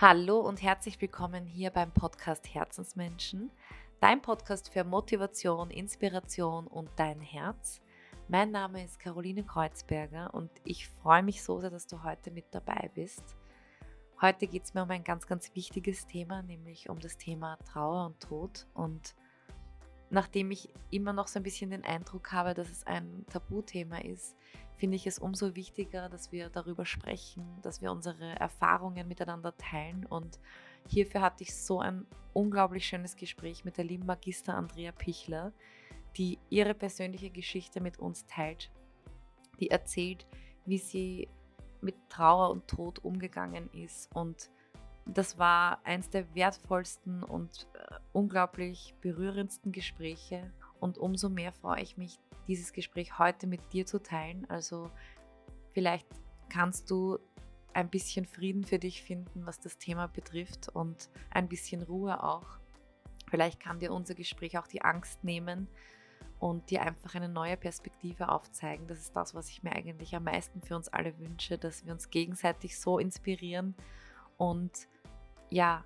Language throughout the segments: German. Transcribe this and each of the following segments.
Hallo und herzlich willkommen hier beim Podcast Herzensmenschen, dein Podcast für Motivation, Inspiration und dein Herz. Mein Name ist Caroline Kreuzberger und ich freue mich so sehr, dass du heute mit dabei bist. Heute geht es mir um ein ganz, ganz wichtiges Thema, nämlich um das Thema Trauer und Tod. Und nachdem ich immer noch so ein bisschen den Eindruck habe, dass es ein Tabuthema ist, finde ich es umso wichtiger, dass wir darüber sprechen, dass wir unsere Erfahrungen miteinander teilen. Und hierfür hatte ich so ein unglaublich schönes Gespräch mit der lieben Magister Andrea Pichler, die ihre persönliche Geschichte mit uns teilt, die erzählt, wie sie mit Trauer und Tod umgegangen ist. Und das war eins der wertvollsten und äh, unglaublich berührendsten Gespräche. Und umso mehr freue ich mich, dieses Gespräch heute mit dir zu teilen. Also vielleicht kannst du ein bisschen Frieden für dich finden, was das Thema betrifft und ein bisschen Ruhe auch. Vielleicht kann dir unser Gespräch auch die Angst nehmen und dir einfach eine neue Perspektive aufzeigen. Das ist das, was ich mir eigentlich am meisten für uns alle wünsche, dass wir uns gegenseitig so inspirieren und ja,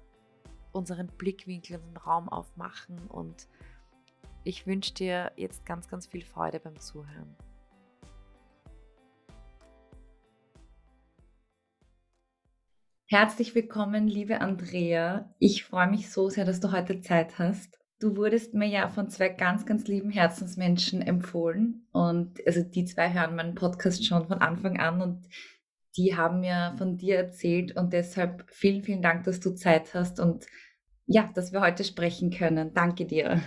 unseren Blickwinkel in den Raum aufmachen und ich wünsche dir jetzt ganz, ganz viel Freude beim Zuhören. Herzlich willkommen, liebe Andrea. Ich freue mich so sehr, dass du heute Zeit hast. Du wurdest mir ja von zwei ganz, ganz lieben Herzensmenschen empfohlen. Und also die zwei hören meinen Podcast schon von Anfang an und die haben mir von dir erzählt. Und deshalb vielen, vielen Dank, dass du Zeit hast und ja, dass wir heute sprechen können. Danke dir.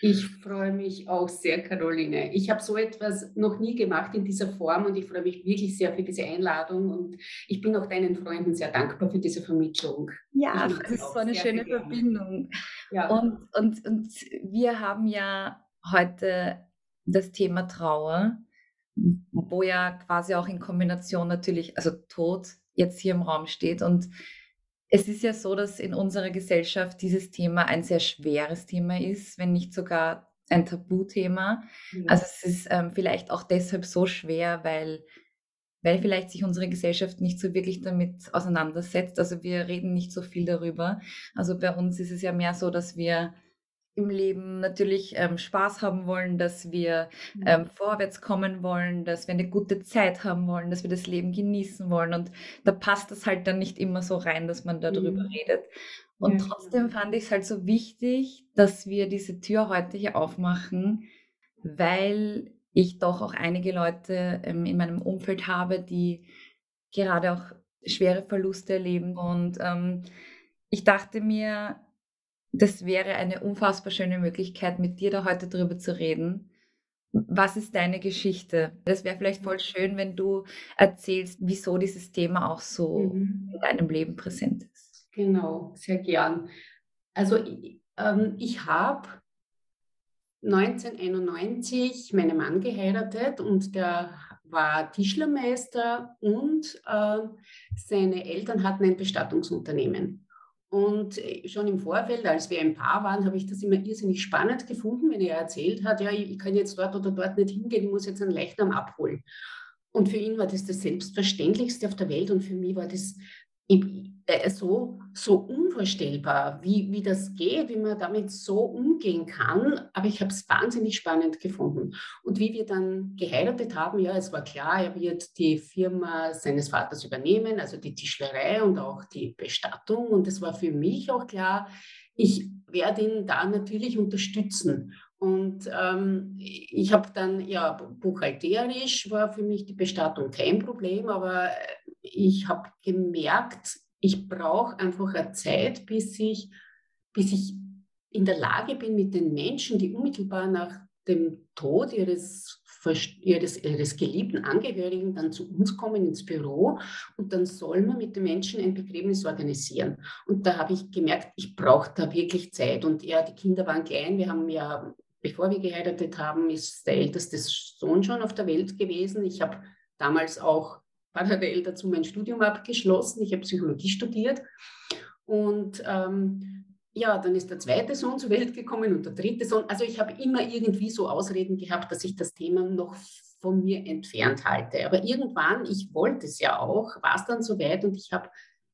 Ich freue mich auch sehr, Caroline. Ich habe so etwas noch nie gemacht in dieser Form und ich freue mich wirklich sehr für diese Einladung und ich bin auch deinen Freunden sehr dankbar für diese Vermittlung. Ja, das ist so eine schöne gerne. Verbindung. Ja. Und, und, und wir haben ja heute das Thema Trauer, wo ja quasi auch in Kombination natürlich, also Tod jetzt hier im Raum steht und es ist ja so, dass in unserer Gesellschaft dieses Thema ein sehr schweres Thema ist, wenn nicht sogar ein Tabuthema. Ja. Also es ist ähm, vielleicht auch deshalb so schwer, weil, weil vielleicht sich unsere Gesellschaft nicht so wirklich damit auseinandersetzt. Also wir reden nicht so viel darüber. Also bei uns ist es ja mehr so, dass wir im Leben natürlich ähm, Spaß haben wollen, dass wir mhm. ähm, vorwärts kommen wollen, dass wir eine gute Zeit haben wollen, dass wir das Leben genießen wollen. Und da passt das halt dann nicht immer so rein, dass man darüber mhm. redet. Und ja. trotzdem fand ich es halt so wichtig, dass wir diese Tür heute hier aufmachen, weil ich doch auch einige Leute ähm, in meinem Umfeld habe, die gerade auch schwere Verluste erleben. Und ähm, ich dachte mir, das wäre eine unfassbar schöne Möglichkeit, mit dir da heute drüber zu reden. Was ist deine Geschichte? Das wäre vielleicht voll schön, wenn du erzählst, wieso dieses Thema auch so mhm. in deinem Leben präsent ist. Genau, sehr gern. Also ähm, ich habe 1991 meinen Mann geheiratet und der war Tischlermeister und äh, seine Eltern hatten ein Bestattungsunternehmen. Und äh, schon im Vorfeld, als wir ein Paar waren, habe ich das immer irrsinnig spannend gefunden, wenn er erzählt hat, ja, ich kann jetzt dort oder dort nicht hingehen, ich muss jetzt einen Leichnam abholen. Und für ihn war das das Selbstverständlichste auf der Welt und für mich war das äh, so, so unvorstellbar, wie, wie das geht, wie man damit so umgehen kann. Aber ich habe es wahnsinnig spannend gefunden. Und wie wir dann geheiratet haben, ja, es war klar, er wird die Firma seines Vaters übernehmen, also die Tischlerei und auch die Bestattung. Und es war für mich auch klar, ich werde ihn da natürlich unterstützen. Und ähm, ich habe dann, ja, buchhalterisch war für mich die Bestattung kein Problem, aber ich habe gemerkt, ich brauche einfach eine Zeit, bis ich, bis ich in der Lage bin, mit den Menschen, die unmittelbar nach dem Tod ihres, ihres, ihres geliebten Angehörigen dann zu uns kommen ins Büro und dann soll man mit den Menschen ein Begräbnis organisieren. Und da habe ich gemerkt, ich brauche da wirklich Zeit. Und ja, die Kinder waren klein. Wir haben ja, bevor wir geheiratet haben, ist der älteste Sohn schon auf der Welt gewesen. Ich habe damals auch parallel dazu mein Studium abgeschlossen. Ich habe Psychologie studiert. Und ähm, ja, dann ist der zweite Sohn zur Welt gekommen und der dritte Sohn. Also ich habe immer irgendwie so Ausreden gehabt, dass ich das Thema noch von mir entfernt halte. Aber irgendwann, ich wollte es ja auch, war es dann soweit und ich habe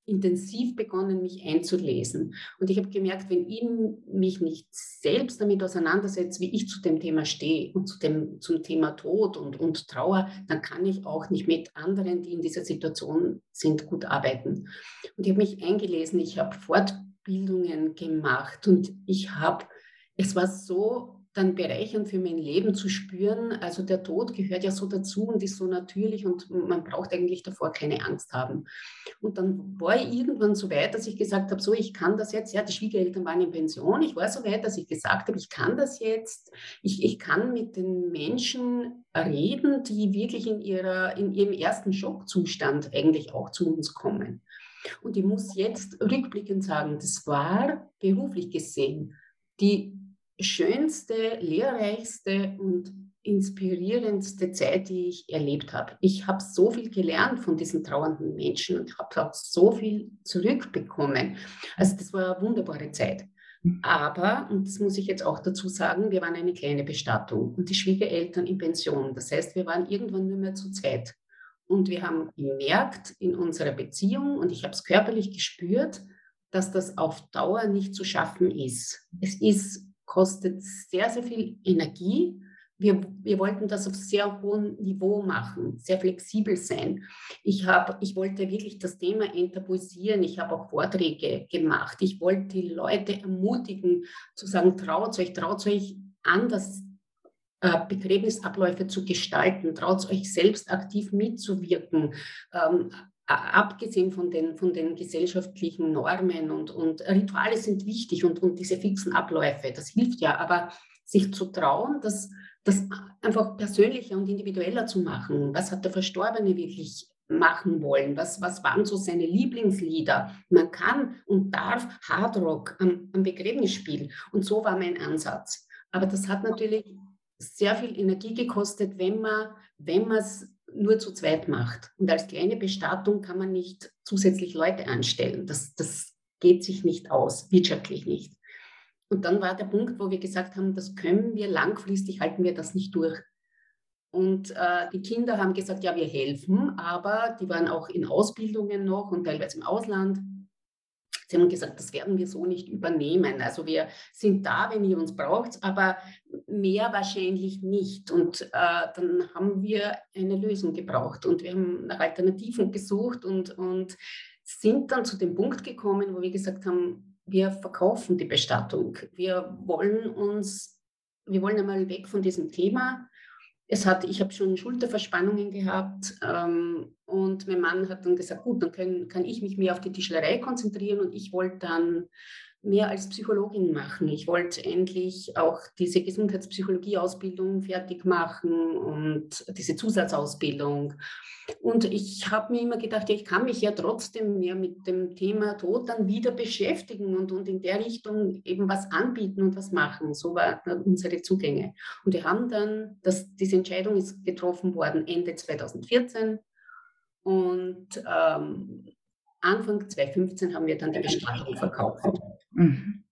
intensiv begonnen, mich einzulesen. Und ich habe gemerkt, wenn ich mich nicht selbst damit auseinandersetze, wie ich zu dem Thema stehe und zu dem, zum Thema Tod und, und Trauer, dann kann ich auch nicht mit anderen, die in dieser Situation sind, gut arbeiten. Und ich habe mich eingelesen, ich habe Fortbildungen gemacht und ich habe, es war so dann bereichernd für mein Leben zu spüren. Also der Tod gehört ja so dazu und ist so natürlich und man braucht eigentlich davor keine Angst haben. Und dann war ich irgendwann so weit, dass ich gesagt habe, so ich kann das jetzt, ja, die Schwiegereltern waren in Pension, ich war so weit, dass ich gesagt habe, ich kann das jetzt, ich, ich kann mit den Menschen reden, die wirklich in, ihrer, in ihrem ersten Schockzustand eigentlich auch zu uns kommen. Und ich muss jetzt rückblickend sagen, das war beruflich gesehen die schönste, lehrreichste und inspirierendste Zeit, die ich erlebt habe. Ich habe so viel gelernt von diesen trauernden Menschen und habe auch so viel zurückbekommen. Also das war eine wunderbare Zeit. Mhm. Aber, und das muss ich jetzt auch dazu sagen, wir waren eine kleine Bestattung und die Schwiegereltern in Pension. Das heißt, wir waren irgendwann nur mehr zu zweit. Und wir haben gemerkt in unserer Beziehung, und ich habe es körperlich gespürt, dass das auf Dauer nicht zu schaffen ist. Es ist kostet sehr, sehr viel Energie. Wir, wir wollten das auf sehr hohem Niveau machen, sehr flexibel sein. Ich, hab, ich wollte wirklich das Thema enttabuisieren. Ich habe auch Vorträge gemacht. Ich wollte die Leute ermutigen, zu sagen, traut euch, traut euch anders äh, Begräbnisabläufe zu gestalten, traut euch selbst aktiv mitzuwirken. Ähm, abgesehen von den, von den gesellschaftlichen Normen und, und Rituale sind wichtig und, und diese fixen Abläufe, das hilft ja, aber sich zu trauen, das, das einfach persönlicher und individueller zu machen. Was hat der Verstorbene wirklich machen wollen? Was, was waren so seine Lieblingslieder? Man kann und darf Hardrock am, am Begräbnis spielen. Und so war mein Ansatz. Aber das hat natürlich sehr viel Energie gekostet, wenn man wenn es nur zu zweit macht. Und als kleine Bestattung kann man nicht zusätzlich Leute anstellen. Das, das geht sich nicht aus, wirtschaftlich nicht. Und dann war der Punkt, wo wir gesagt haben, das können wir langfristig, halten wir das nicht durch. Und äh, die Kinder haben gesagt, ja, wir helfen, aber die waren auch in Ausbildungen noch und teilweise im Ausland. Sie haben gesagt, das werden wir so nicht übernehmen. Also wir sind da, wenn ihr uns braucht, aber mehr wahrscheinlich nicht. Und äh, dann haben wir eine Lösung gebraucht und wir haben nach Alternativen gesucht und, und sind dann zu dem Punkt gekommen, wo wir gesagt haben, wir verkaufen die Bestattung. Wir wollen uns, wir wollen einmal weg von diesem Thema es hat, ich habe schon Schulterverspannungen gehabt ähm, und mein Mann hat dann gesagt, gut, dann können, kann ich mich mehr auf die Tischlerei konzentrieren und ich wollte dann mehr als Psychologin machen. Ich wollte endlich auch diese Gesundheitspsychologie-Ausbildung fertig machen und diese Zusatzausbildung. Und ich habe mir immer gedacht, ja, ich kann mich ja trotzdem mehr mit dem Thema Tod dann wieder beschäftigen und, und in der Richtung eben was anbieten und was machen. So waren unsere Zugänge. Und wir haben dann, das, diese Entscheidung ist getroffen worden Ende 2014. Und ähm, Anfang 2015 haben wir dann die Bestattung verkauft. Mhm.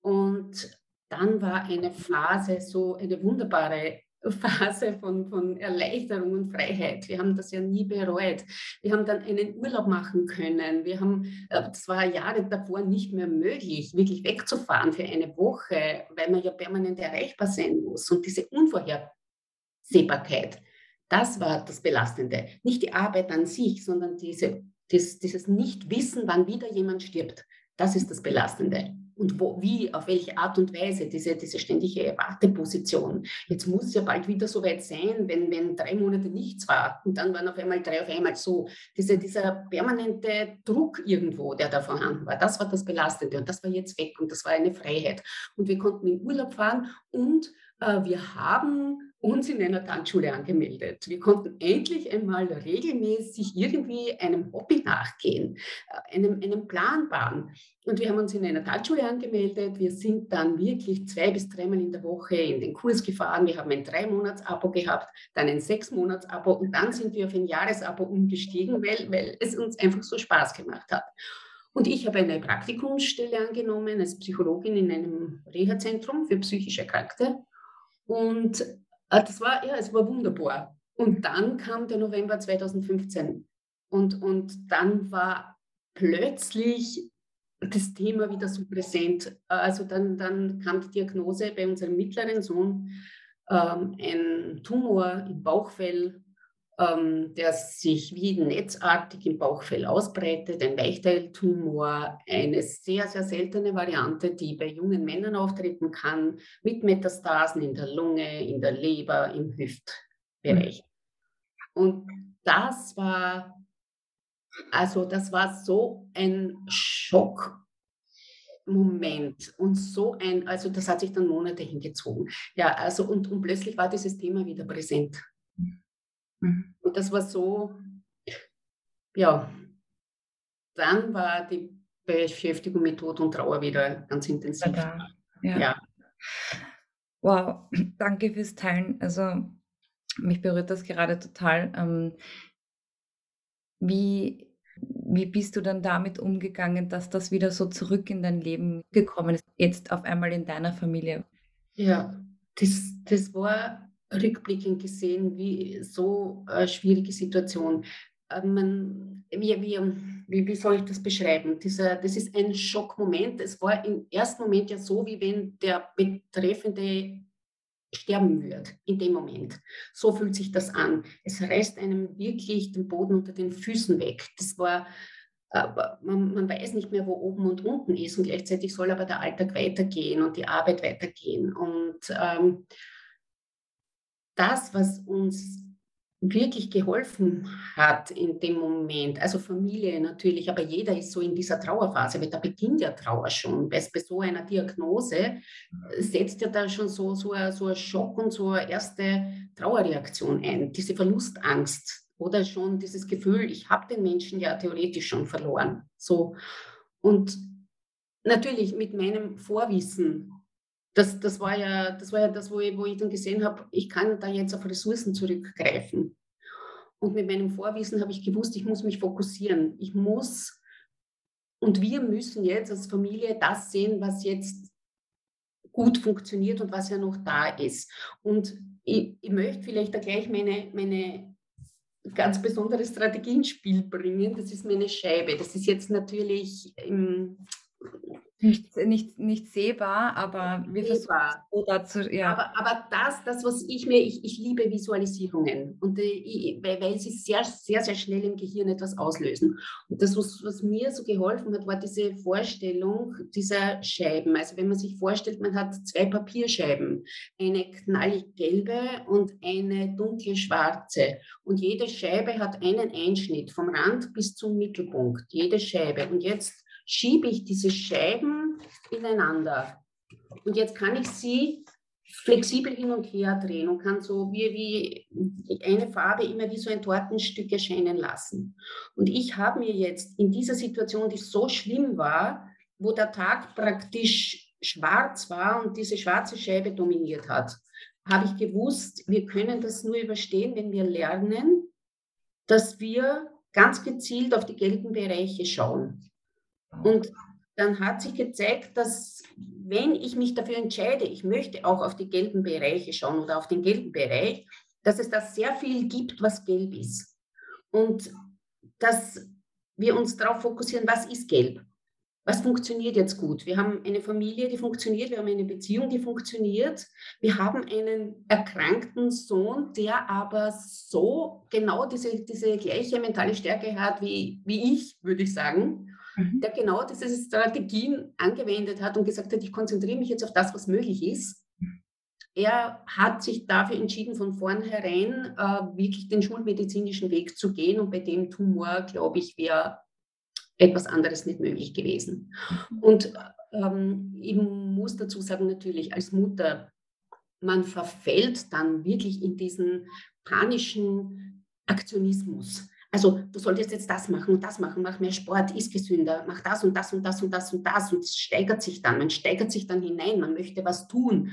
Und dann war eine Phase, so eine wunderbare Phase von, von Erleichterung und Freiheit. Wir haben das ja nie bereut. Wir haben dann einen Urlaub machen können. Wir haben, äh, das war Jahre davor nicht mehr möglich, wirklich wegzufahren für eine Woche, weil man ja permanent erreichbar sein muss. Und diese Unvorhersehbarkeit, das war das Belastende. Nicht die Arbeit an sich, sondern diese das, dieses Nicht-Wissen, wann wieder jemand stirbt, das ist das Belastende. Und wo, wie, auf welche Art und Weise, diese, diese ständige Warteposition. Jetzt muss es ja bald wieder so weit sein, wenn, wenn drei Monate nichts war und dann waren auf einmal drei auf einmal so. Diese, dieser permanente Druck irgendwo, der da vorhanden war, das war das Belastende und das war jetzt weg und das war eine Freiheit. Und wir konnten in Urlaub fahren und äh, wir haben uns in einer Tanzschule angemeldet. Wir konnten endlich einmal regelmäßig irgendwie einem Hobby nachgehen, äh, einem, einem Plan bauen. Und wir haben uns in einer Tanzschule angemeldet. Wir sind dann wirklich zwei bis dreimal in der Woche in den Kurs gefahren. Wir haben ein Drei-Monats-Abo gehabt, dann ein Sechs-Monats-Abo und dann sind wir auf ein Jahresabo umgestiegen, weil, weil es uns einfach so Spaß gemacht hat. Und ich habe eine Praktikumsstelle angenommen als Psychologin in einem Reha-Zentrum für psychisch Erkrankte. Und das war, ja, es war wunderbar. Und dann kam der November 2015 und, und dann war plötzlich das Thema wieder so präsent. Also dann, dann kam die Diagnose bei unserem mittleren Sohn, ähm, ein Tumor im Bauchfell, ähm, der sich wie netzartig im Bauchfell ausbreitet, ein Weichteiltumor, eine sehr, sehr seltene Variante, die bei jungen Männern auftreten kann, mit Metastasen in der Lunge, in der Leber, im Hüftbereich. Und das war, also das war so ein Schockmoment und so ein, also das hat sich dann Monate hingezogen. Ja, also und, und plötzlich war dieses Thema wieder präsent. Mhm. Und das war so, ja, dann war die Beschäftigung mit Tod und Trauer wieder ganz intensiv. Ja. ja. Wow, danke fürs Teilen. Also mich berührt das gerade total. Ähm, wie, wie bist du dann damit umgegangen, dass das wieder so zurück in dein Leben gekommen ist, jetzt auf einmal in deiner Familie? Ja, das, das war rückblickend gesehen, wie so eine schwierige Situation. Äh, man, wie, wie, wie, soll ich das beschreiben? Dieser, das ist ein Schockmoment. Es war im ersten Moment ja so, wie wenn der Betreffende sterben wird in dem Moment. So fühlt sich das an. Es reißt einem wirklich den Boden unter den Füßen weg. Das war, man, man, weiß nicht mehr, wo oben und unten ist und gleichzeitig soll aber der Alltag weitergehen und die Arbeit weitergehen. Und ähm, das, was uns wirklich geholfen hat in dem Moment, also Familie natürlich, aber jeder ist so in dieser Trauerphase, weil da beginnt ja Trauer schon, bei so einer Diagnose setzt ja da schon so, so, ein, so ein Schock und so eine erste Trauerreaktion ein, diese Verlustangst oder schon dieses Gefühl, ich habe den Menschen ja theoretisch schon verloren. So. Und natürlich mit meinem Vorwissen das, das, war ja, das war ja das, wo ich, wo ich dann gesehen habe, ich kann da jetzt auf Ressourcen zurückgreifen. Und mit meinem Vorwissen habe ich gewusst, ich muss mich fokussieren. Ich muss und wir müssen jetzt als Familie das sehen, was jetzt gut funktioniert und was ja noch da ist. Und ich, ich möchte vielleicht da gleich meine, meine ganz besondere Strategie ins Spiel bringen. Das ist meine Scheibe. Das ist jetzt natürlich im, nicht, nicht, nicht sehbar, aber wir versuchen so dazu, ja. Aber, aber das, das, was ich mir, ich, ich liebe Visualisierungen und äh, weil, weil sie sehr, sehr, sehr schnell im Gehirn etwas auslösen. Und das, was, was mir so geholfen hat, war diese Vorstellung dieser Scheiben. Also wenn man sich vorstellt, man hat zwei Papierscheiben, eine knallig gelbe und eine dunkle schwarze. Und jede Scheibe hat einen Einschnitt vom Rand bis zum Mittelpunkt, jede Scheibe. Und jetzt schiebe ich diese Scheiben ineinander. Und jetzt kann ich sie flexibel hin und her drehen und kann so wie, wie eine Farbe immer wie so ein Tortenstück erscheinen lassen. Und ich habe mir jetzt in dieser Situation, die so schlimm war, wo der Tag praktisch schwarz war und diese schwarze Scheibe dominiert hat, habe ich gewusst, wir können das nur überstehen, wenn wir lernen, dass wir ganz gezielt auf die gelben Bereiche schauen. Und dann hat sich gezeigt, dass wenn ich mich dafür entscheide, ich möchte auch auf die gelben Bereiche schauen oder auf den gelben Bereich, dass es da sehr viel gibt, was gelb ist. Und dass wir uns darauf fokussieren, was ist gelb? Was funktioniert jetzt gut? Wir haben eine Familie, die funktioniert, wir haben eine Beziehung, die funktioniert. Wir haben einen erkrankten Sohn, der aber so genau diese, diese gleiche mentale Stärke hat wie, wie ich, würde ich sagen mhm. der genau diese Strategien angewendet hat und gesagt hat, ich konzentriere mich jetzt auf das, was möglich ist. Er hat sich dafür entschieden, von vornherein äh, wirklich den schulmedizinischen Weg zu gehen und bei dem Tumor, glaube ich, wäre etwas anderes nicht möglich gewesen. Mhm. Und ähm, ich muss dazu sagen, natürlich als Mutter, man verfällt dann wirklich in diesen panischen Aktionismus. Also du solltest jetzt das machen und das machen, mach mehr Sport, ist gesünder, mach das und das und das und das und das und es steigert sich dann, man steigert sich dann hinein, man möchte was tun.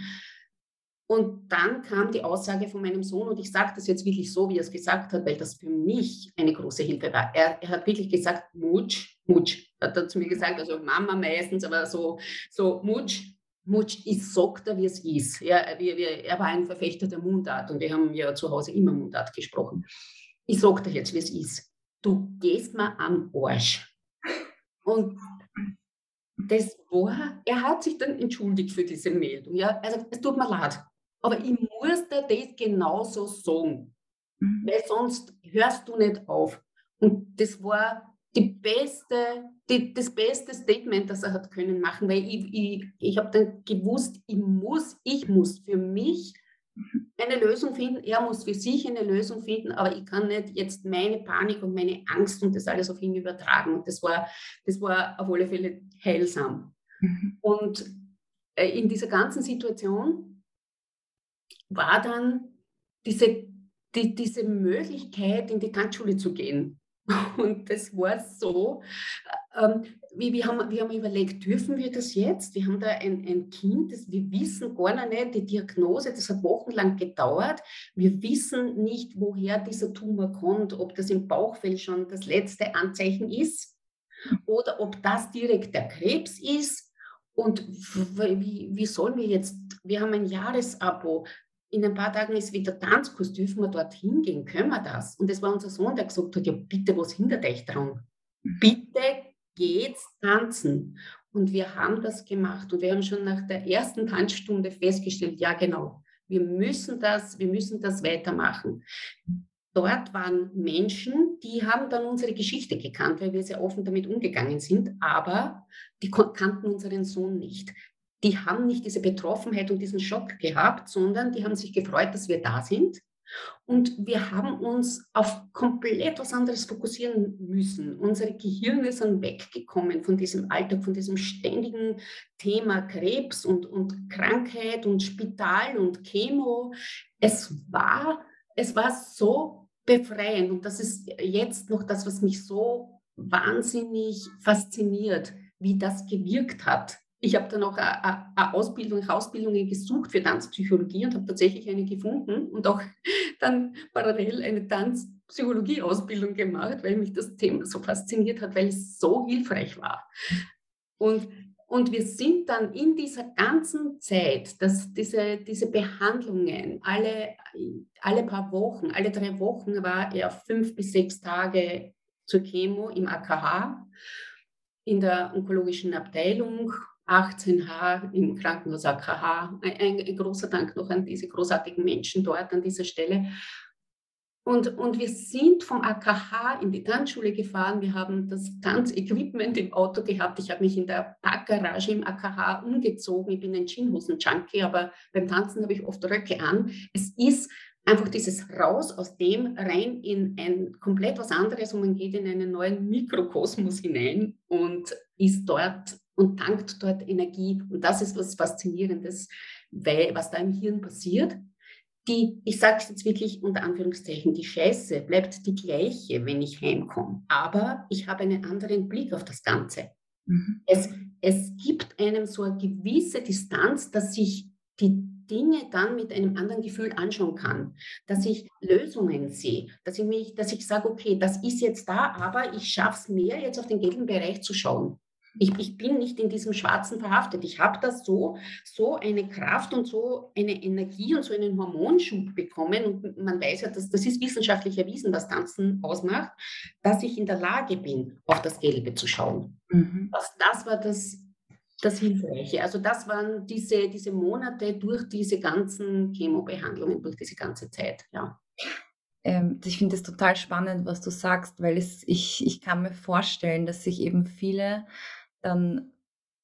Und dann kam die Aussage von meinem Sohn und ich sage das jetzt wirklich so, wie er es gesagt hat, weil das für mich eine große Hilfe war. Er, er hat wirklich gesagt, Mutsch, Mutsch, hat er zu mir gesagt, also Mama meistens, aber so, so Mutsch, Mutsch, ich sag dir, wie es ist. Ja, wir, wir, er war ein Verfechter der Mundart und wir haben ja zu Hause immer Mundart gesprochen ich sage dir jetzt, wie es ist. Du gehst mir am Arsch. Und das war, er hat sich dann entschuldigt für diese Meldung. Ja, also es tut mir leid, aber ich muss dir das genauso sagen, mhm. weil sonst hörst du nicht auf. Und das war die beste, die, das beste Statement, das er hat können machen, weil ich, ich, ich habe dann gewusst, ich muss, ich muss für mich eine Lösung finden. Er muss für sich eine Lösung finden, aber ich kann nicht jetzt meine Panik und meine Angst und das alles auf ihn übertragen. Und das war, das war auf alle Fälle heilsam. Mhm. Und äh, in dieser ganzen Situation war dann diese, die, diese Möglichkeit, in die Tanzschule zu gehen. Und das war so, ähm, wir, wir, haben, wir haben überlegt, dürfen wir das jetzt? Wir haben da ein, ein Kind, das, wir wissen gar noch nicht die Diagnose, das hat wochenlang gedauert. Wir wissen nicht, woher dieser Tumor kommt, ob das im Bauchfell schon das letzte Anzeichen ist oder ob das direkt der Krebs ist. Und wie, wie sollen wir jetzt, wir haben ein Jahresabo, in ein paar Tagen ist wieder Tanzkurs, dürfen wir dorthin gehen, können wir das? Und das war unser Sohn, der gesagt hat, ja bitte, was hindert euch daran? Mhm. Bitte geht's tanzen. Und wir haben das gemacht und wir haben schon nach der ersten Tanzstunde festgestellt, ja genau, wir müssen das, wir müssen das weitermachen. Dort waren Menschen, die haben dann unsere Geschichte gekannt, weil wir sehr offen damit umgegangen sind, aber die kannten unseren Sohn nicht die haben nicht diese Betroffenheit und diesen Schock gehabt, sondern die haben sich gefreut, dass wir da sind. Und wir haben uns auf komplett was anderes fokussieren müssen. Unsere Gehirne sind weggekommen von diesem Alltag, von diesem ständigen Thema Krebs und, und Krankheit und Spital und Chemo. Es war, es war so befreiend. Und das ist jetzt noch das, was mich so wahnsinnig fasziniert, wie das gewirkt hat ich habe dann auch eine Ausbildung, Ausbildungen gesucht für Tanzpsychologie und habe tatsächlich eine gefunden und auch dann parallel eine Tanzpsychologie-Ausbildung gemacht, weil mich das Thema so fasziniert hat, weil es so hilfreich war. Und, und wir sind dann in dieser ganzen Zeit, dass diese, diese Behandlungen alle, alle paar Wochen, alle drei Wochen war er fünf bis sechs Tage zur Chemo im AKH in der onkologischen Abteilung 18H im Krankenhaus AKH. Ein, ein, großer Dank noch an diese großartigen Menschen dort an dieser Stelle. Und, und wir sind vom AKH in die Tanzschule gefahren. Wir haben das Tanzequipment im Auto gehabt. Ich habe mich in der Parkgarage im AKH umgezogen. Ich bin ein Jeanshosen-Junkie, aber beim Tanzen habe ich oft Röcke an. Es ist einfach dieses Raus aus dem rein in ein komplett was anderes und man geht in einen neuen Mikrokosmos hinein und ist dort und tankt dort Energie. Und das ist was Faszinierendes, weil, was da im Hirn passiert. Die, ich sage es jetzt wirklich unter Anführungszeichen, die Scheiße bleibt die gleiche, wenn ich heimkomme. Aber ich habe einen anderen Blick auf das Ganze. Mhm. Es, es gibt einem so eine gewisse Distanz, dass ich die Dinge dann mit einem anderen Gefühl anschauen kann, dass ich Lösungen sehe, dass ich mich, dass ich sage, okay, das ist jetzt da, aber ich schaffe es mehr, jetzt auf den gelben Bereich zu schauen. Ich, ich bin nicht in diesem Schwarzen verhaftet. Ich habe da so, so eine Kraft und so eine Energie und so einen Hormonschub bekommen. Und man weiß ja, dass, das ist wissenschaftlich erwiesen, was Tanzen ausmacht, dass ich in der Lage bin, auf das Gelbe zu schauen. Mhm. Das, das war das, das Hilfreiche. Also das waren diese, diese Monate durch diese ganzen Chemobehandlungen, durch diese ganze Zeit. Ja. Ähm, ich finde es total spannend, was du sagst, weil es, ich, ich kann mir vorstellen, dass sich eben viele dann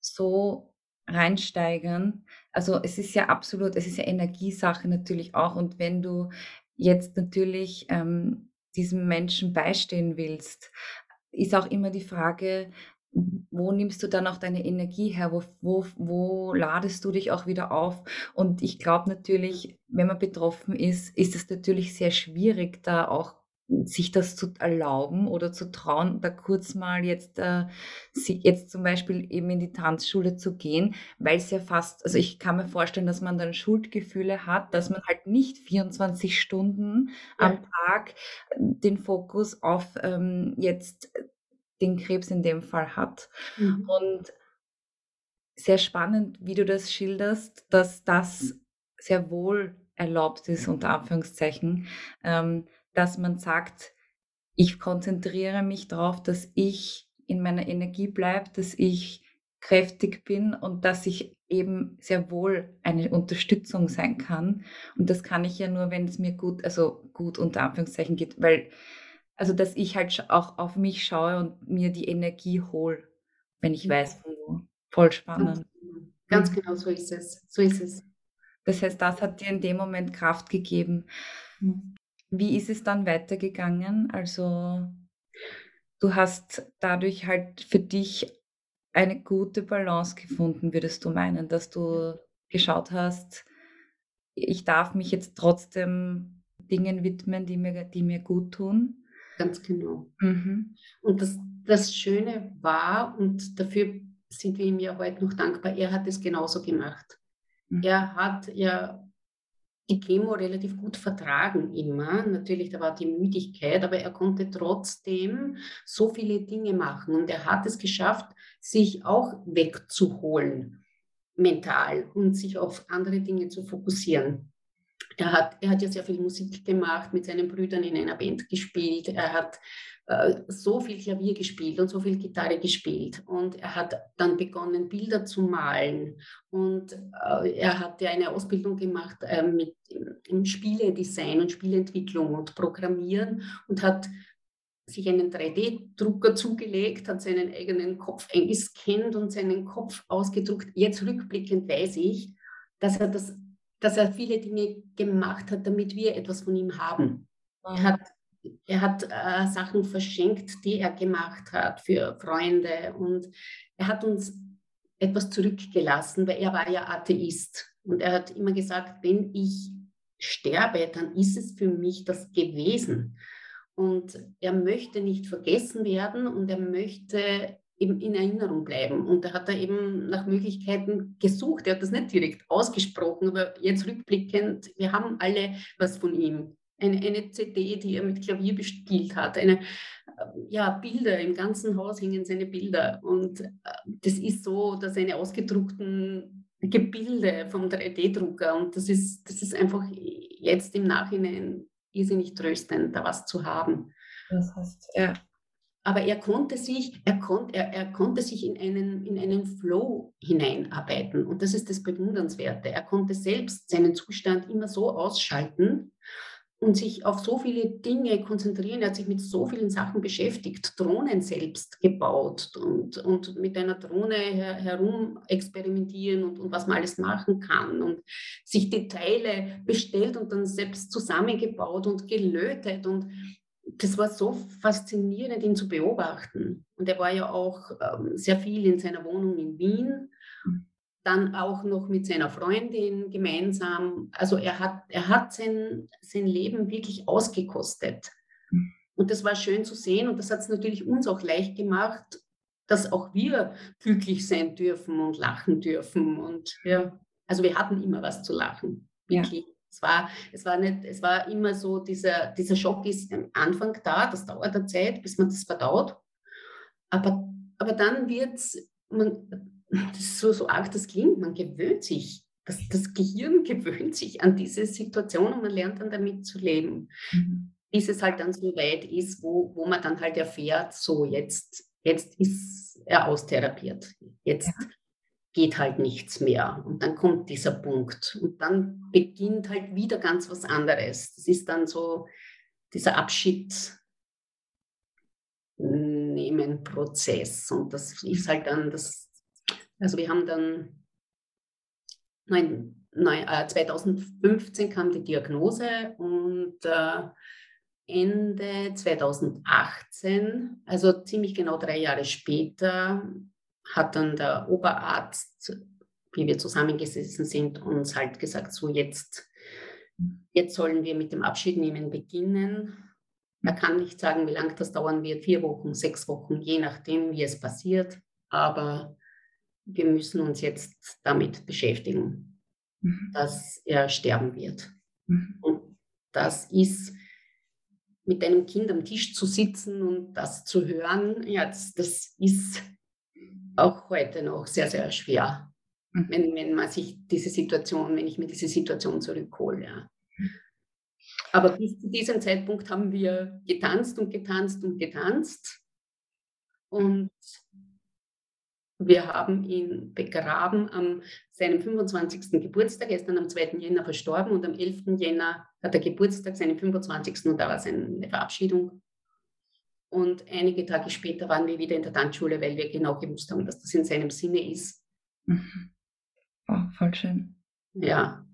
so reinsteigern. Also es ist ja absolut, es ist ja Energiesache natürlich auch. Und wenn du jetzt natürlich ähm, diesem Menschen beistehen willst, ist auch immer die Frage, wo nimmst du dann auch deine Energie her? Wo, wo, wo ladest du dich auch wieder auf? Und ich glaube natürlich, wenn man betroffen ist, ist es natürlich sehr schwierig, da auch sich das zu erlauben oder zu trauen, da kurz mal jetzt, äh, jetzt zum Beispiel eben in die Tanzschule zu gehen, weil es ja fast, also ich kann mir vorstellen, dass man dann Schuldgefühle hat, dass man halt nicht 24 Stunden ja. am Tag äh, den Fokus auf ähm, jetzt den Krebs in dem Fall hat. Mhm. Und sehr spannend, wie du das schilderst, dass das sehr wohl erlaubt ist, unter Anführungszeichen. Ähm, dass man sagt, ich konzentriere mich darauf, dass ich in meiner Energie bleibe, dass ich kräftig bin und dass ich eben sehr wohl eine Unterstützung sein kann. Und das kann ich ja nur, wenn es mir gut, also gut unter Anführungszeichen geht, weil, also dass ich halt auch auf mich schaue und mir die Energie hole, wenn ich weiß, von wo. Voll spannend. Ganz genau so ist es. So ist es. Das heißt, das hat dir in dem Moment Kraft gegeben. Mhm. Wie ist es dann weitergegangen? Also du hast dadurch halt für dich eine gute Balance gefunden, würdest du meinen, dass du geschaut hast, ich darf mich jetzt trotzdem Dingen widmen, die mir, die mir gut tun. Ganz genau. Mhm. Und das, das Schöne war, und dafür sind wir ihm ja heute noch dankbar, er hat es genauso gemacht. Mhm. Er hat ja die Chemo relativ gut vertragen immer. Natürlich, da war die Müdigkeit, aber er konnte trotzdem so viele Dinge machen und er hat es geschafft, sich auch wegzuholen mental und sich auf andere Dinge zu fokussieren. Er hat, er hat ja sehr viel Musik gemacht, mit seinen Brüdern in einer Band gespielt. Er hat äh, so viel Klavier gespielt und so viel Gitarre gespielt. Und er hat dann begonnen, Bilder zu malen. Und äh, er hatte eine Ausbildung gemacht äh, mit im Spieledesign und Spielentwicklung und Programmieren und hat sich einen 3D-Drucker zugelegt, hat seinen eigenen Kopf eingescannt und seinen Kopf ausgedruckt. Jetzt rückblickend weiß ich, dass er, das, dass er viele Dinge gemacht hat, damit wir etwas von ihm haben. Er hat er hat äh, Sachen verschenkt, die er gemacht hat für Freunde und er hat uns etwas zurückgelassen, weil er war ja Atheist und er hat immer gesagt, wenn ich sterbe, dann ist es für mich das gewesen. Und er möchte nicht vergessen werden und er möchte eben in Erinnerung bleiben. Und er hat da eben nach Möglichkeiten gesucht. Er hat das nicht direkt ausgesprochen, aber jetzt rückblickend, wir haben alle was von ihm eine, eine CD, die er mit Klavier bespielt hat, eine, ja, Bilder, im ganzen Haus hängen seine Bilder. Und äh, das ist so, dass seine ausgedruckten Gebilde vom 3D-Drucker und das ist, das ist einfach jetzt im Nachhinein irrsinnig tröstend, da was zu haben. Das heißt, ja. Aber er konnte sich, er, kon, er, er konnte sich in einen, in einen Flow hineinarbeiten. Und das ist das Bewundernswerte. Er konnte selbst seinen Zustand immer so ausschalten, und sich auf so viele Dinge konzentrieren. Er hat sich mit so vielen Sachen beschäftigt, Drohnen selbst gebaut und, und mit einer Drohne her, herum experimentieren und, und was man alles machen kann und sich die Teile bestellt und dann selbst zusammengebaut und gelötet und das war so faszinierend, ihn zu beobachten. Und er war ja auch ähm, sehr viel in seiner Wohnung in Wien dann auch noch mit seiner Freundin gemeinsam. Also er hat, er hat sein, sein Leben wirklich ausgekostet. Mhm. Und das war schön zu sehen und das hat es natürlich uns auch leicht gemacht, dass auch wir glücklich sein dürfen und lachen dürfen. Und ja, also wir hatten immer was zu lachen, wirklich. Ja. Es war, es war nicht, es war immer so, dieser, dieser Schock ist am Anfang da, das dauert eine Zeit, bis man das verdaut. Aber, aber dann wird es, das ist so, so arg das klingt, man gewöhnt sich. Das, das Gehirn gewöhnt sich an diese Situation und man lernt dann damit zu leben. Mhm. Bis es halt dann so weit ist, wo, wo man dann halt erfährt, so jetzt, jetzt ist er austherapiert. Jetzt ja. Geht halt nichts mehr. Und dann kommt dieser Punkt. Und dann beginnt halt wieder ganz was anderes. Das ist dann so dieser Abschied nehmen Prozess. Und das ist halt dann das also wir haben dann nein, nein, äh, 2015 kam die Diagnose und äh, Ende 2018, also ziemlich genau drei Jahre später, hat dann der Oberarzt, wie wir zusammengesessen sind, uns halt gesagt, so jetzt, jetzt sollen wir mit dem Abschiednehmen beginnen. Er kann nicht sagen, wie lange das dauern wird, vier Wochen, sechs Wochen, je nachdem, wie es passiert. Aber wir müssen uns jetzt damit beschäftigen, mhm. dass er sterben wird. Mhm. Und das ist, mit einem Kind am Tisch zu sitzen und das zu hören, ja, das, das ist auch heute noch sehr, sehr schwer, mhm. wenn, wenn man sich diese Situation, wenn ich mir diese Situation zurückhole. Ja. Aber bis zu diesem Zeitpunkt haben wir getanzt und getanzt und getanzt. Und wir haben ihn begraben am seinem 25. Geburtstag. Er ist dann am 2. Jänner verstorben und am 11. Jänner hat er Geburtstag, seinen 25. und da war seine Verabschiedung. Und einige Tage später waren wir wieder in der Tanzschule, weil wir genau gewusst haben, dass das in seinem Sinne ist. Mhm. Oh, voll schön. Ja.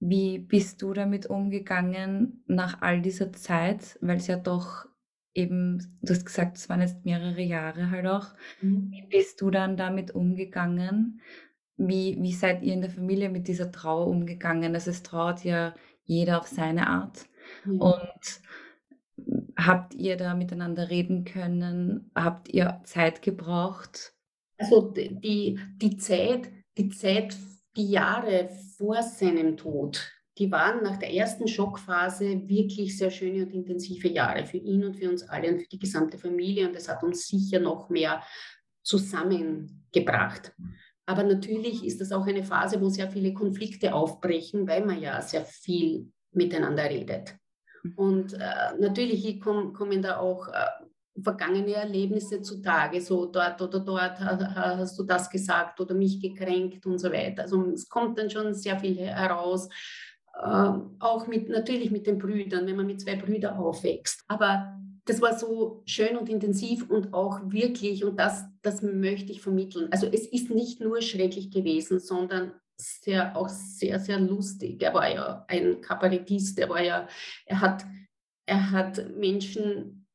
Wie bist du damit umgegangen nach all dieser Zeit, weil es ja doch eben, du hast gesagt, es waren jetzt mehrere Jahre halt auch. Mhm. Wie bist du dann damit umgegangen? Wie, wie seid ihr in der Familie mit dieser Trauer umgegangen? Also es trauert ja jeder auf seine Art. Mhm. Und habt ihr da miteinander reden können? Habt ihr Zeit gebraucht? Also die, die Zeit, die Zeit, die Jahre vor seinem Tod, die waren nach der ersten Schockphase wirklich sehr schöne und intensive Jahre für ihn und für uns alle und für die gesamte Familie. Und das hat uns sicher noch mehr zusammengebracht. Aber natürlich ist das auch eine Phase, wo sehr viele Konflikte aufbrechen, weil man ja sehr viel miteinander redet. Und äh, natürlich kommen, kommen da auch äh, vergangene Erlebnisse zutage, so dort oder dort hast du das gesagt oder mich gekränkt und so weiter. Also es kommt dann schon sehr viel heraus, äh, auch mit, natürlich mit den Brüdern, wenn man mit zwei Brüdern aufwächst. Aber das war so schön und intensiv und auch wirklich, und das, das möchte ich vermitteln. Also es ist nicht nur schrecklich gewesen, sondern sehr, auch sehr, sehr lustig. Er war ja ein Kabarettist, er war ja, er hat, er hat Menschen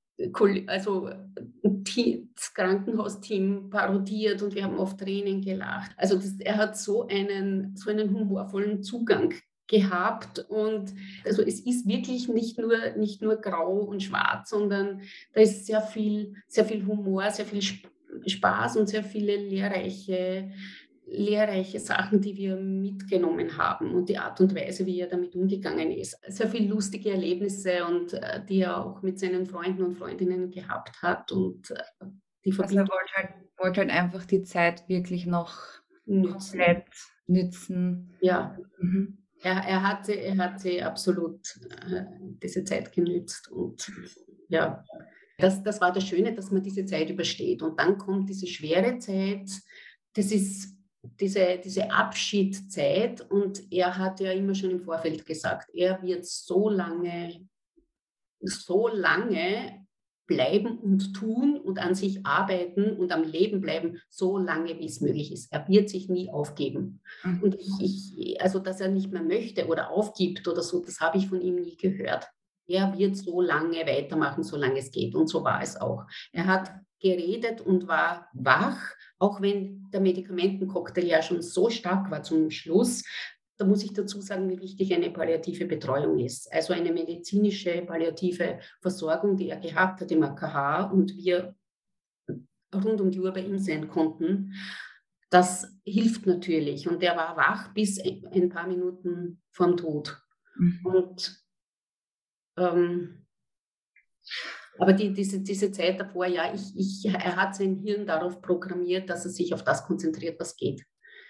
also das Krankenhausteam parodiert und wir haben oft Tränen gelacht. Also das, er hat so einen, so einen humorvollen Zugang gehabt und also es ist wirklich nicht nur, nicht nur grau und schwarz, sondern da ist sehr viel, sehr viel Humor, sehr viel Spaß und sehr viele lehrreiche lehrreiche Sachen, die wir mitgenommen haben und die Art und Weise, wie er damit umgegangen ist. Sehr viele lustige Erlebnisse und äh, die er auch mit seinen Freunden und Freundinnen gehabt hat und äh, die Verbindung. Also er wollte halt, wollte halt einfach die Zeit wirklich noch nützen. komplett nützen. Ja. Mhm. Er, er, hatte, er hatte absolut äh, diese Zeit genützt und ja, das, das war das Schöne, dass man diese Zeit übersteht. Und dann kommt diese schwere Zeit. Das ist diese, diese Abschiedszeit und er hat ja immer schon im Vorfeld gesagt, er wird so lange, so lange bleiben und tun und an sich arbeiten und am Leben bleiben, so lange wie es möglich ist. Er wird sich nie aufgeben. Mhm. Und ich, ich, also dass er nicht mehr möchte oder aufgibt oder so, das habe ich von ihm nie gehört. Er wird so lange weitermachen, solange es geht. Und so war es auch. Er hat geredet und war wach, auch wenn der Medikamentencocktail ja schon so stark war zum Schluss. Da muss ich dazu sagen, wie wichtig eine palliative Betreuung ist. Also eine medizinische palliative Versorgung, die er gehabt hat im AKH und wir rund um die Uhr bei ihm sein konnten. Das hilft natürlich. Und er war wach bis ein paar Minuten vom Tod. Mhm. Und ähm, aber die, diese, diese Zeit davor, ja, ich, ich, er hat sein Hirn darauf programmiert, dass er sich auf das konzentriert, was geht.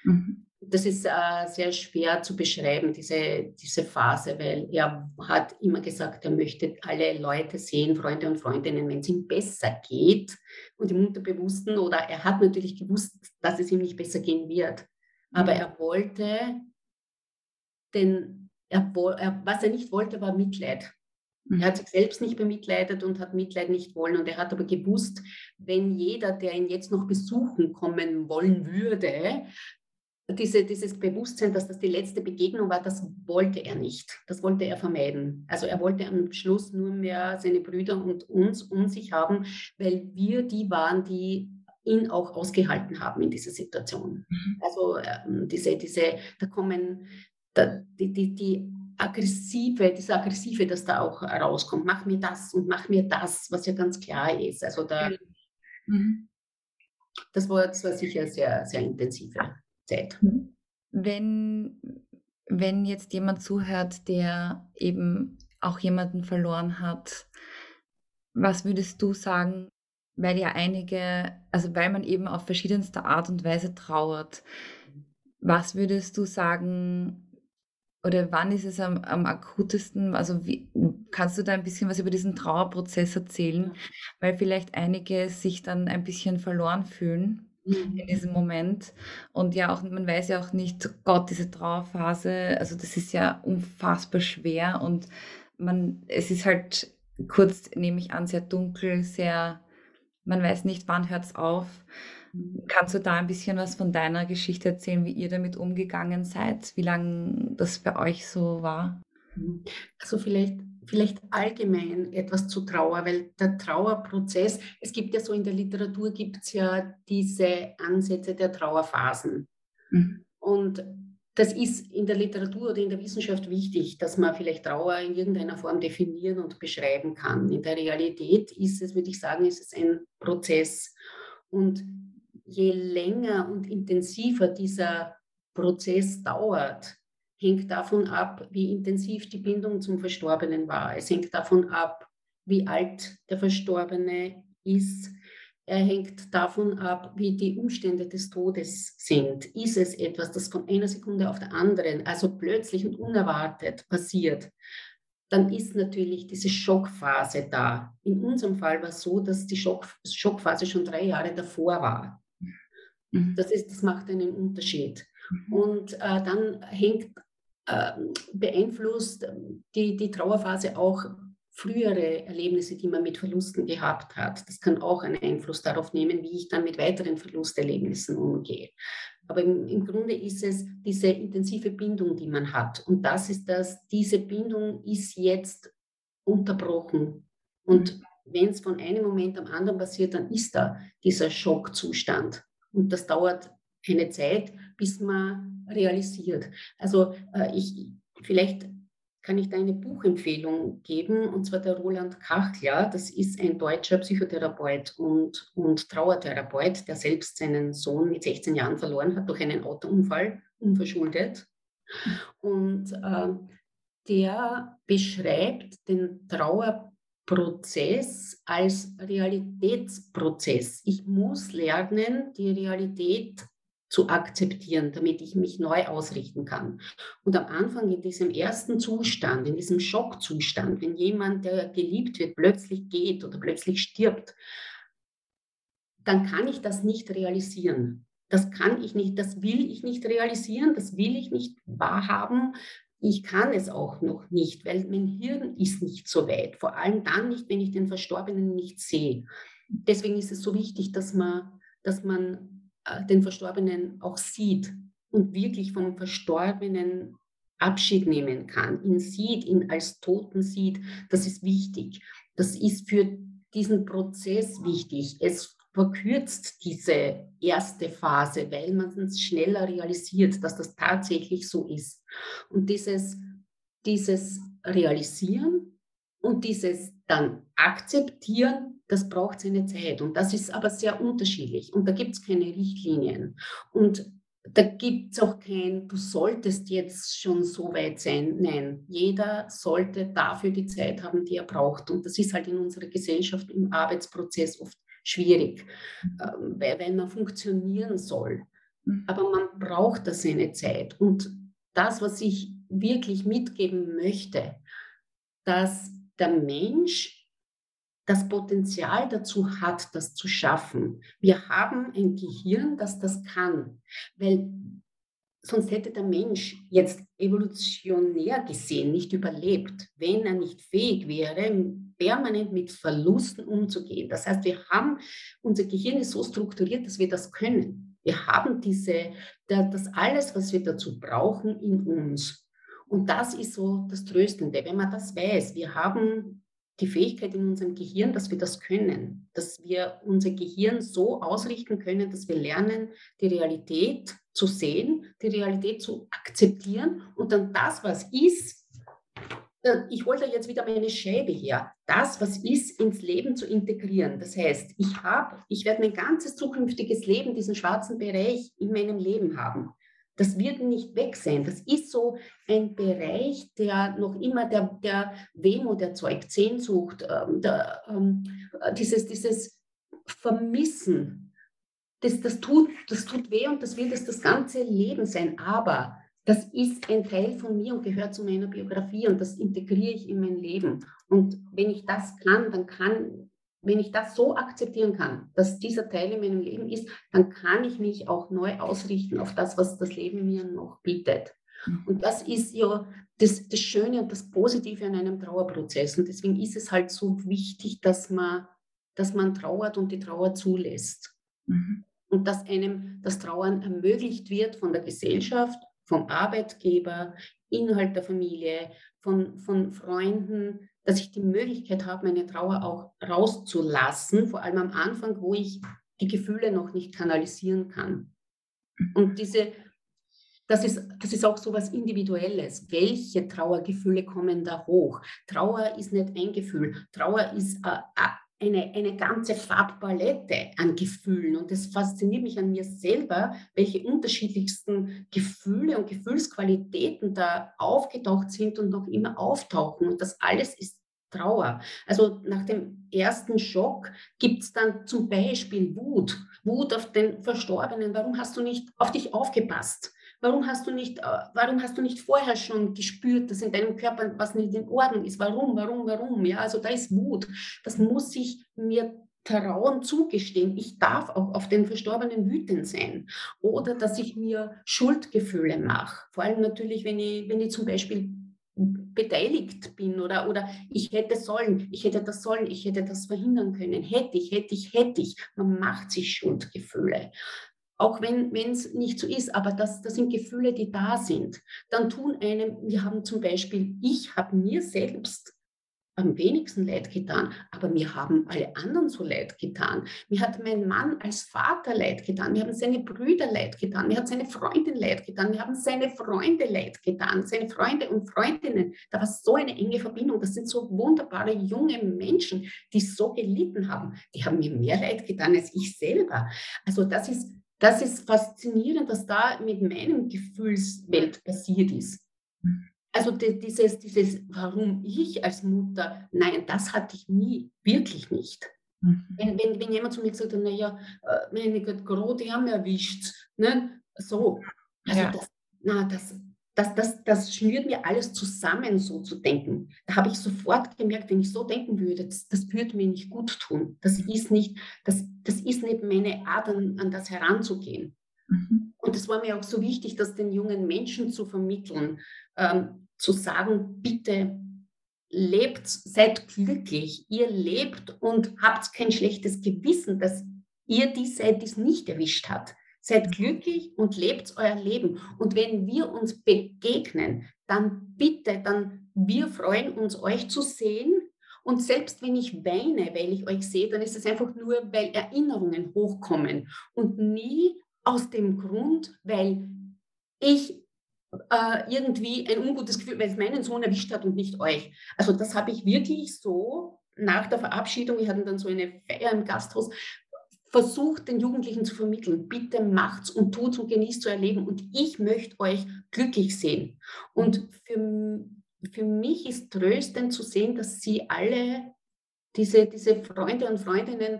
Mhm. Das ist äh, sehr schwer zu beschreiben, diese, diese Phase, weil er hat immer gesagt, er möchte alle Leute sehen, Freunde und Freundinnen, wenn es ihm besser geht. Und im Unterbewussten, oder er hat natürlich gewusst, dass es ihm nicht besser gehen wird. Aber mhm. er wollte, denn er, er, was er nicht wollte, war Mitleid. Er hat sich selbst nicht bemitleidet und hat Mitleid nicht wollen. Und er hat aber gewusst, wenn jeder, der ihn jetzt noch besuchen kommen wollen würde, diese, dieses Bewusstsein, dass das die letzte Begegnung war, das wollte er nicht. Das wollte er vermeiden. Also er wollte am Schluss nur mehr seine Brüder und uns um sich haben, weil wir die waren, die ihn auch ausgehalten haben in dieser Situation. Mhm. Also ähm, diese, diese, da kommen da, die, die, die aggressive, diese aggressive, das da auch rauskommt. Mach mir das und mach mir das, was ja ganz klar ist. Also da, mhm. das, war, das war sicher sehr, sehr intensive Zeit. Mhm. Wenn, wenn jetzt jemand zuhört, der eben auch jemanden verloren hat, was würdest du sagen, weil ja einige, also weil man eben auf verschiedenste Art und Weise trauert, was würdest du sagen, oder wann ist es am, am akutesten? Also wie, kannst du da ein bisschen was über diesen Trauerprozess erzählen? Weil vielleicht einige sich dann ein bisschen verloren fühlen mhm. in diesem Moment. Und ja, auch man weiß ja auch nicht, Gott, diese Trauerphase, also das ist ja unfassbar schwer und man, es ist halt kurz, nehme ich an, sehr dunkel, sehr, man weiß nicht, wann hört es auf. Kannst du da ein bisschen was von deiner Geschichte erzählen, wie ihr damit umgegangen seid, wie lange das bei euch so war? Also vielleicht, vielleicht allgemein etwas zu Trauer, weil der Trauerprozess, es gibt ja so in der Literatur, gibt es ja diese Ansätze der Trauerphasen. Mhm. Und das ist in der Literatur oder in der Wissenschaft wichtig, dass man vielleicht Trauer in irgendeiner Form definieren und beschreiben kann. In der Realität ist es, würde ich sagen, ist es ein Prozess. Und je länger und intensiver dieser Prozess dauert, hängt davon ab, wie intensiv die Bindung zum Verstorbenen war. Es hängt davon ab, wie alt der Verstorbene ist. Er hängt davon ab, wie die Umstände des Todes sind. Ist es etwas, das von einer Sekunde auf der anderen, also plötzlich und unerwartet passiert, dann ist natürlich diese Schockphase da. In unserem Fall war es so, dass die Schock, Schockphase schon drei Jahre davor war. Mhm. Das, ist, das macht einen Unterschied. Mhm. Und äh, dann hängt, äh, beeinflusst die, die Trauerphase auch frühere Erlebnisse, die man mit Verlusten gehabt hat. Das kann auch einen Einfluss darauf nehmen, wie ich dann mit weiteren Verlusterlebnissen umgehe. Aber im, im, Grunde ist es diese intensive Bindung, die man hat. Und das ist das, diese Bindung ist jetzt unterbrochen. Und mhm. wenn es von einem Moment am anderen passiert, dann ist da dieser Schockzustand. Und das dauert eine Zeit, bis man realisiert. Also äh, ich, vielleicht kann ich da eine Buchempfehlung geben, und zwar der Roland Kachler. Das ist ein deutscher Psychotherapeut und, und Trauertherapeut, der selbst seinen Sohn mit 16 Jahren verloren hat durch einen Autounfall, unverschuldet. Und äh, der beschreibt den Trauer Prozess als Realitätsprozess. Ich muss lernen, die Realität zu akzeptieren, damit ich mich neu ausrichten kann. Und am Anfang in diesem ersten Zustand, in diesem Schockzustand, wenn jemand, der geliebt wird, plötzlich geht oder plötzlich stirbt, dann kann ich das nicht realisieren. Das kann ich nicht, das will ich nicht realisieren, das will ich nicht wahrhaben, ich kann es auch noch nicht, weil mein Hirn ist nicht so weit. Vor allem dann nicht, wenn ich den Verstorbenen nicht sehe. Deswegen ist es so wichtig, dass man, dass man äh, den Verstorbenen auch sieht und wirklich vom Verstorbenen Abschied nehmen kann, ihn sieht, ihn als Toten sieht. Das ist wichtig. Das ist für diesen Prozess wichtig. Es verkürzt diese erste Phase, weil man es schneller realisiert, dass das tatsächlich so ist. Und dieses, dieses Realisieren und dieses dann akzeptieren, das braucht seine Zeit. Und das ist aber sehr unterschiedlich. Und da gibt es keine Richtlinien. Und da gibt es auch kein, du solltest jetzt schon so weit sein. Nein, jeder sollte dafür die Zeit haben, die er braucht. Und das ist halt in unserer Gesellschaft im Arbeitsprozess oft schwierig, ähm, weil man funktionieren soll. Mhm. Aber man braucht da seine Zeit. Und das, was ich wirklich mitgeben möchte, dass der Mensch das Potenzial dazu hat, das zu schaffen. Wir haben ein Gehirn, das das kann, weil sonst hätte der Mensch jetzt evolutionär gesehen nicht überlebt, wenn er nicht fähig wäre, permanent mit Verlusten umzugehen. Das heißt, wir haben, unser Gehirn ist so strukturiert, dass wir das können. Wir haben diese, das alles, was wir dazu brauchen, in uns. Und das ist so das Tröstende, wenn man das weiß. Wir haben die Fähigkeit in unserem Gehirn, dass wir das können, dass wir unser Gehirn so ausrichten können, dass wir lernen, die Realität zu sehen, die Realität zu akzeptieren und dann das, was ist, ich hole da jetzt wieder meine Scheibe her, das, was ist, ins Leben zu integrieren. Das heißt, ich habe, ich werde mein ganzes zukünftiges Leben, diesen schwarzen Bereich in meinem Leben haben. Das wird nicht weg sein. Das ist so ein Bereich, der noch immer der, der Wehmut erzeugt, Sehnsucht, ähm, der, ähm, dieses, dieses Vermissen. Das, das, tut, das tut weh und das wird es das ganze Leben sein. Aber das ist ein Teil von mir und gehört zu meiner Biografie und das integriere ich in mein Leben. Und wenn ich das kann, dann kann, wenn ich das so akzeptieren kann, dass dieser Teil in meinem Leben ist, dann kann ich mich auch neu ausrichten auf das, was das Leben mir noch bietet. Mhm. Und das ist ja das, das Schöne und das Positive an einem Trauerprozess. Und deswegen ist es halt so wichtig, dass man, dass man trauert und die Trauer zulässt. Mhm. Und dass einem das Trauern ermöglicht wird von der Gesellschaft, vom Arbeitgeber, innerhalb der Familie, von, von Freunden, dass ich die Möglichkeit habe, meine Trauer auch rauszulassen, vor allem am Anfang, wo ich die Gefühle noch nicht kanalisieren kann. Und diese, das ist, das ist auch so was Individuelles. Welche Trauergefühle kommen da hoch? Trauer ist nicht ein Gefühl. Trauer ist äh, eine, eine ganze Farbpalette an Gefühlen. Und das fasziniert mich an mir selber, welche unterschiedlichsten Gefühle und Gefühlsqualitäten da aufgetaucht sind und noch immer auftauchen. Und das alles ist Trauer. Also nach dem ersten Schock gibt es dann zum Beispiel Wut. Wut auf den Verstorbenen. Warum hast du nicht auf dich aufgepasst? Warum hast du nicht, äh, warum hast du nicht vorher schon gespürt, dass in deinem Körper was nicht in Ordnung ist? Warum, warum, warum? Ja, also da ist Wut. Das muss ich mir trauen zugestehen. Ich darf auch auf den Verstorbenen wütend sein. Oder dass ich mir Schuldgefühle mache. Vor allem natürlich, wenn ich, wenn ich zum Beispiel beteiligt bin oder, oder ich hätte sollen, ich hätte das sollen, ich hätte das verhindern können, hätte ich, hätte ich, hätte ich. Man macht sich Schuldgefühle auch wenn es nicht so ist, aber das, das sind Gefühle, die da sind. Dann tun einem, wir haben zum Beispiel, ich habe mir selbst am wenigsten leid getan, aber mir haben alle anderen so leid getan. Mir hat mein Mann als Vater leid getan, mir haben seine Brüder leid getan, mir hat seine Freundin leid getan, mir haben seine Freunde leid getan, seine Freunde und Freundinnen. Da war so eine enge Verbindung. Das sind so wunderbare junge Menschen, die so gelitten haben. Die haben mir mehr leid getan als ich selber. Also das ist das ist faszinierend, was da mit meinem Gefühlswelt passiert ist. Also dieses, dieses, warum ich als Mutter, nein, das hatte ich nie, wirklich nicht. Mhm. Wenn, wenn, wenn jemand zu mir gesagt hat, naja, äh, meine Gott, Gott, die haben erwischt, ne? so. Also ja. das, na, das, das, das, das schnürt mir alles zusammen, so zu denken. Da habe ich sofort gemerkt, wenn ich so denken würde, das, das würde mir nicht gut tun. Das ist nicht, das, das ist nicht meine Art, an, an das heranzugehen. Mhm. Und es war mir auch so wichtig, das den jungen Menschen zu vermitteln, ähm, zu sagen, bitte lebt, seid glücklich, ihr lebt und habt kein schlechtes Gewissen, dass ihr die seid, die es nicht erwischt hat. Seid glücklich und lebt euer Leben. Und wenn wir uns begegnen, dann bitte, dann wir freuen uns, euch zu sehen. Und selbst wenn ich weine, weil ich euch sehe, dann ist es einfach nur, weil Erinnerungen hochkommen und nie aus dem Grund, weil ich äh, irgendwie ein ungutes Gefühl, weil es meinen Sohn erwischt hat und nicht euch. Also das habe ich wirklich so nach der Verabschiedung, wir hatten dann so eine Feier im Gasthaus, versucht den Jugendlichen zu vermitteln, bitte macht's und tut's und genießt zu erleben und ich möchte euch glücklich sehen. Und für, für mich ist tröstend zu sehen, dass sie alle, diese, diese Freunde und Freundinnen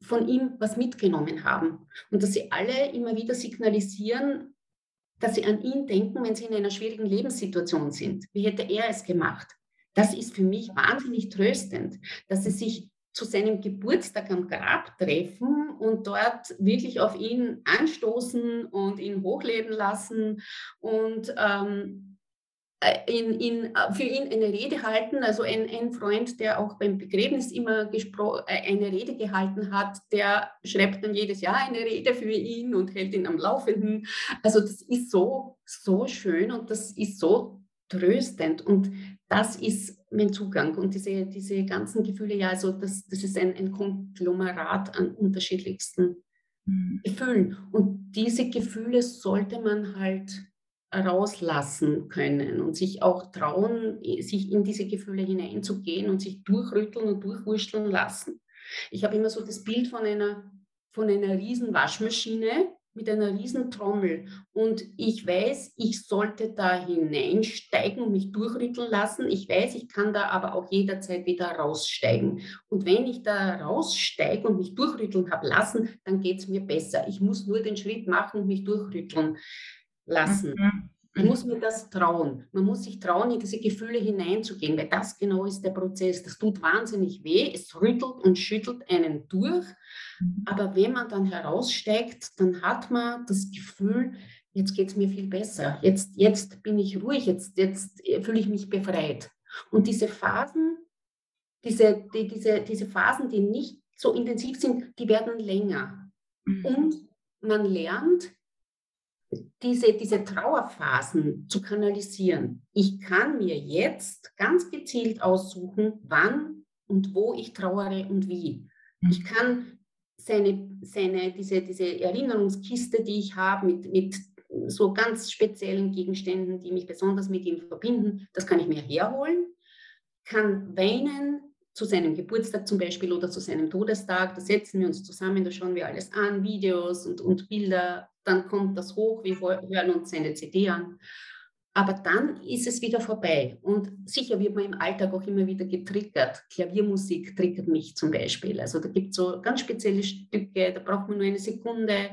von ihm was mitgenommen haben und dass sie alle immer wieder signalisieren, dass sie an ihn denken, wenn sie in einer schwierigen Lebenssituation sind. Wie hätte er es gemacht? Das ist für mich wahnsinnig tröstend, dass sie sich zu seinem Geburtstag am Grab treffen und dort wirklich auf ihn anstoßen und ihn hochleben lassen und ähm, äh, in, in, äh, für ihn eine Rede halten. Also ein, ein Freund, der auch beim Begräbnis immer äh, eine Rede gehalten hat, der schreibt dann jedes Jahr eine Rede für ihn und hält ihn am Laufenden. Also das ist so, so schön und das ist so tröstend. Und das ist mein Zugang. Und diese, diese ganzen Gefühle, ja, also das, das ist ein, ein Konglomerat an unterschiedlichsten mhm. Gefühlen. Und diese Gefühle sollte man halt rauslassen können und sich auch trauen, sich in diese Gefühle hineinzugehen und sich durchrütteln und durchwurschteln lassen. Ich habe immer so das Bild von einer, von einer riesen Waschmaschine, mit einer riesen Trommel und ich weiß, ich sollte da hineinsteigen und mich durchrütteln lassen. Ich weiß, ich kann da aber auch jederzeit wieder raussteigen. Und wenn ich da raussteige und mich durchrütteln habe lassen, dann geht es mir besser. Ich muss nur den Schritt machen und mich durchrütteln. lassen. Mhm. Ich muss mir das trauen. Man muss sich trauen, in diese Gefühle hineinzugehen, weil das genau ist der Prozess. Das tut wahnsinnig weh. Es rüttelt und schüttelt einen durch. Mhm. Aber wenn man dann heraussteigt, dann hat man das Gefühl, jetzt geht es mir viel besser. Jetzt, jetzt bin ich ruhig. Jetzt, jetzt fühle ich mich befreit. Und diese Phasen, diese, die, diese, diese Phasen, die nicht so intensiv sind, die werden länger. Mhm. Und man lernt, diese, diese Trauerphasen zu kanalisieren. Ich kann mir jetzt ganz gezielt aussuchen, wann und wo ich trauere und wie. Mhm. Ich kann seine, seine, diese, diese Erinnerungskiste, die ich habe, mit, mit so ganz speziellen Gegenständen, die mich besonders mit ihm verbinden, das kann ich mir herholen, kann weinen, zu seinem Geburtstag zum Beispiel oder zu seinem Todestag. Da setzen wir uns zusammen, da schauen wir alles an, Videos und, und Bilder. Dann kommt das hoch, wir hören uns seine CD an. Aber dann ist es wieder vorbei. Und sicher wird man im Alltag auch immer wieder getriggert. Klaviermusik triggert mich zum Beispiel. Also da gibt es so ganz spezielle Stücke, da braucht man nur eine Sekunde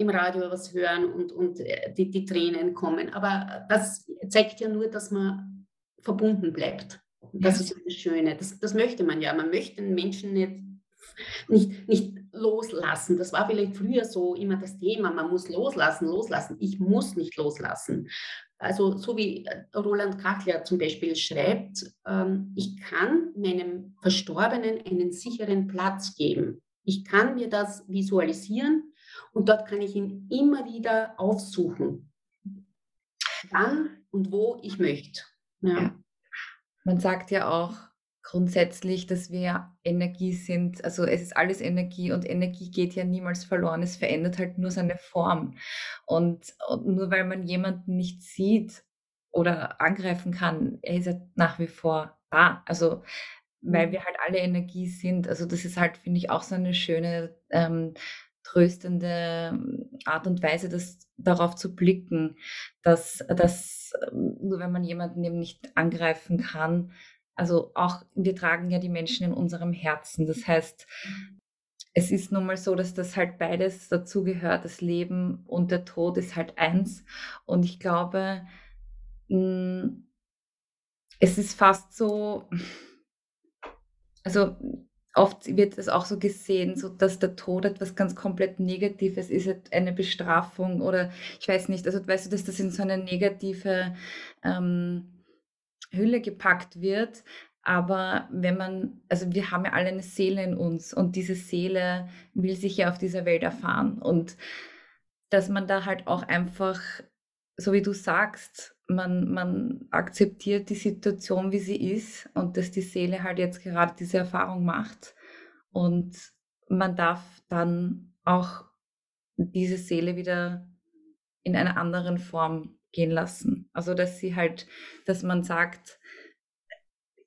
im Radio was hören und, und äh, die, die Tränen kommen. Aber das zeigt ja nur, dass man verbunden bleibt. Das ja. ist das Schöne. Das, das möchte man ja. Man möchte den Menschen nicht, nicht, nicht loslassen. Das war vielleicht früher so immer das Thema. Man muss loslassen, loslassen. Ich muss nicht loslassen. Also so wie äh, Roland Kachler zum Beispiel schreibt, ähm, ich kann meinem Verstorbenen einen sicheren Platz geben. Ich kann mir das visualisieren und dort kann ich ihn immer wieder aufsuchen. Wann und wo ich möchte. Ja. Man sagt ja auch grundsätzlich, dass wir Energie sind. Also es ist alles Energie und Energie geht ja niemals verloren. Es verändert halt nur seine Form. Und, und nur weil man jemanden nicht sieht oder angreifen kann, er ist ja nach wie vor da. Also weil mhm. wir halt alle Energie sind. Also das ist halt, finde ich, auch so eine schöne ähm, tröstende ähm, Art und Weise, das darauf zu blicken, dass, dass ähm, nur wenn man jemanden eben nicht angreifen kann, also auch wir tragen ja die Menschen in unserem Herzen. Das heißt, es ist nun mal so, dass das halt beides dazugehört. Das Leben und der Tod ist halt eins. Und ich glaube, hm, es ist fast so, also oft wird es auch so gesehen, so dass der Tod etwas ganz komplett Negatives ist, eine Bestrafung oder ich weiß nicht, also weißt du, dass das in so eine negative ähm, Hülle gepackt wird. Aber wenn man, also wir haben ja alle eine Seele in uns und diese Seele will sich ja auf dieser Welt erfahren und dass man da halt auch einfach, so wie du sagst, man, man akzeptiert die Situation, wie sie ist und dass die Seele halt jetzt gerade diese Erfahrung macht. Und man darf dann auch diese Seele wieder in einer anderen Form gehen lassen. Also dass sie halt, dass man sagt,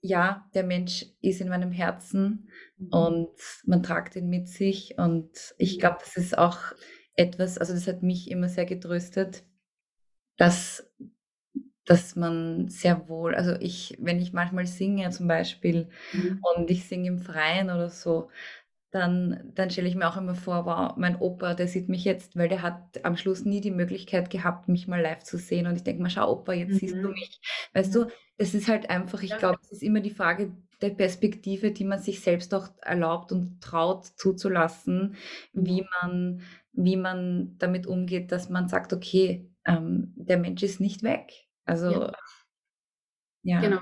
ja, der Mensch ist in meinem Herzen mhm. und man tragt ihn mit sich. Und ich glaube, das ist auch etwas, also das hat mich immer sehr getröstet, dass dass man sehr wohl, also ich, wenn ich manchmal singe zum Beispiel mhm. und ich singe im Freien oder so, dann, dann stelle ich mir auch immer vor, wow, mein Opa, der sieht mich jetzt, weil der hat am Schluss nie die Möglichkeit gehabt, mich mal live zu sehen. Und ich denke mal, schau, Opa, jetzt mhm. siehst du mhm. mich. Weißt du, es ist halt einfach, ich glaube, es ist immer die Frage der Perspektive, die man sich selbst auch erlaubt und traut zuzulassen, wie man, wie man damit umgeht, dass man sagt, okay, ähm, der Mensch ist nicht weg. Also, ja. ja. Genau.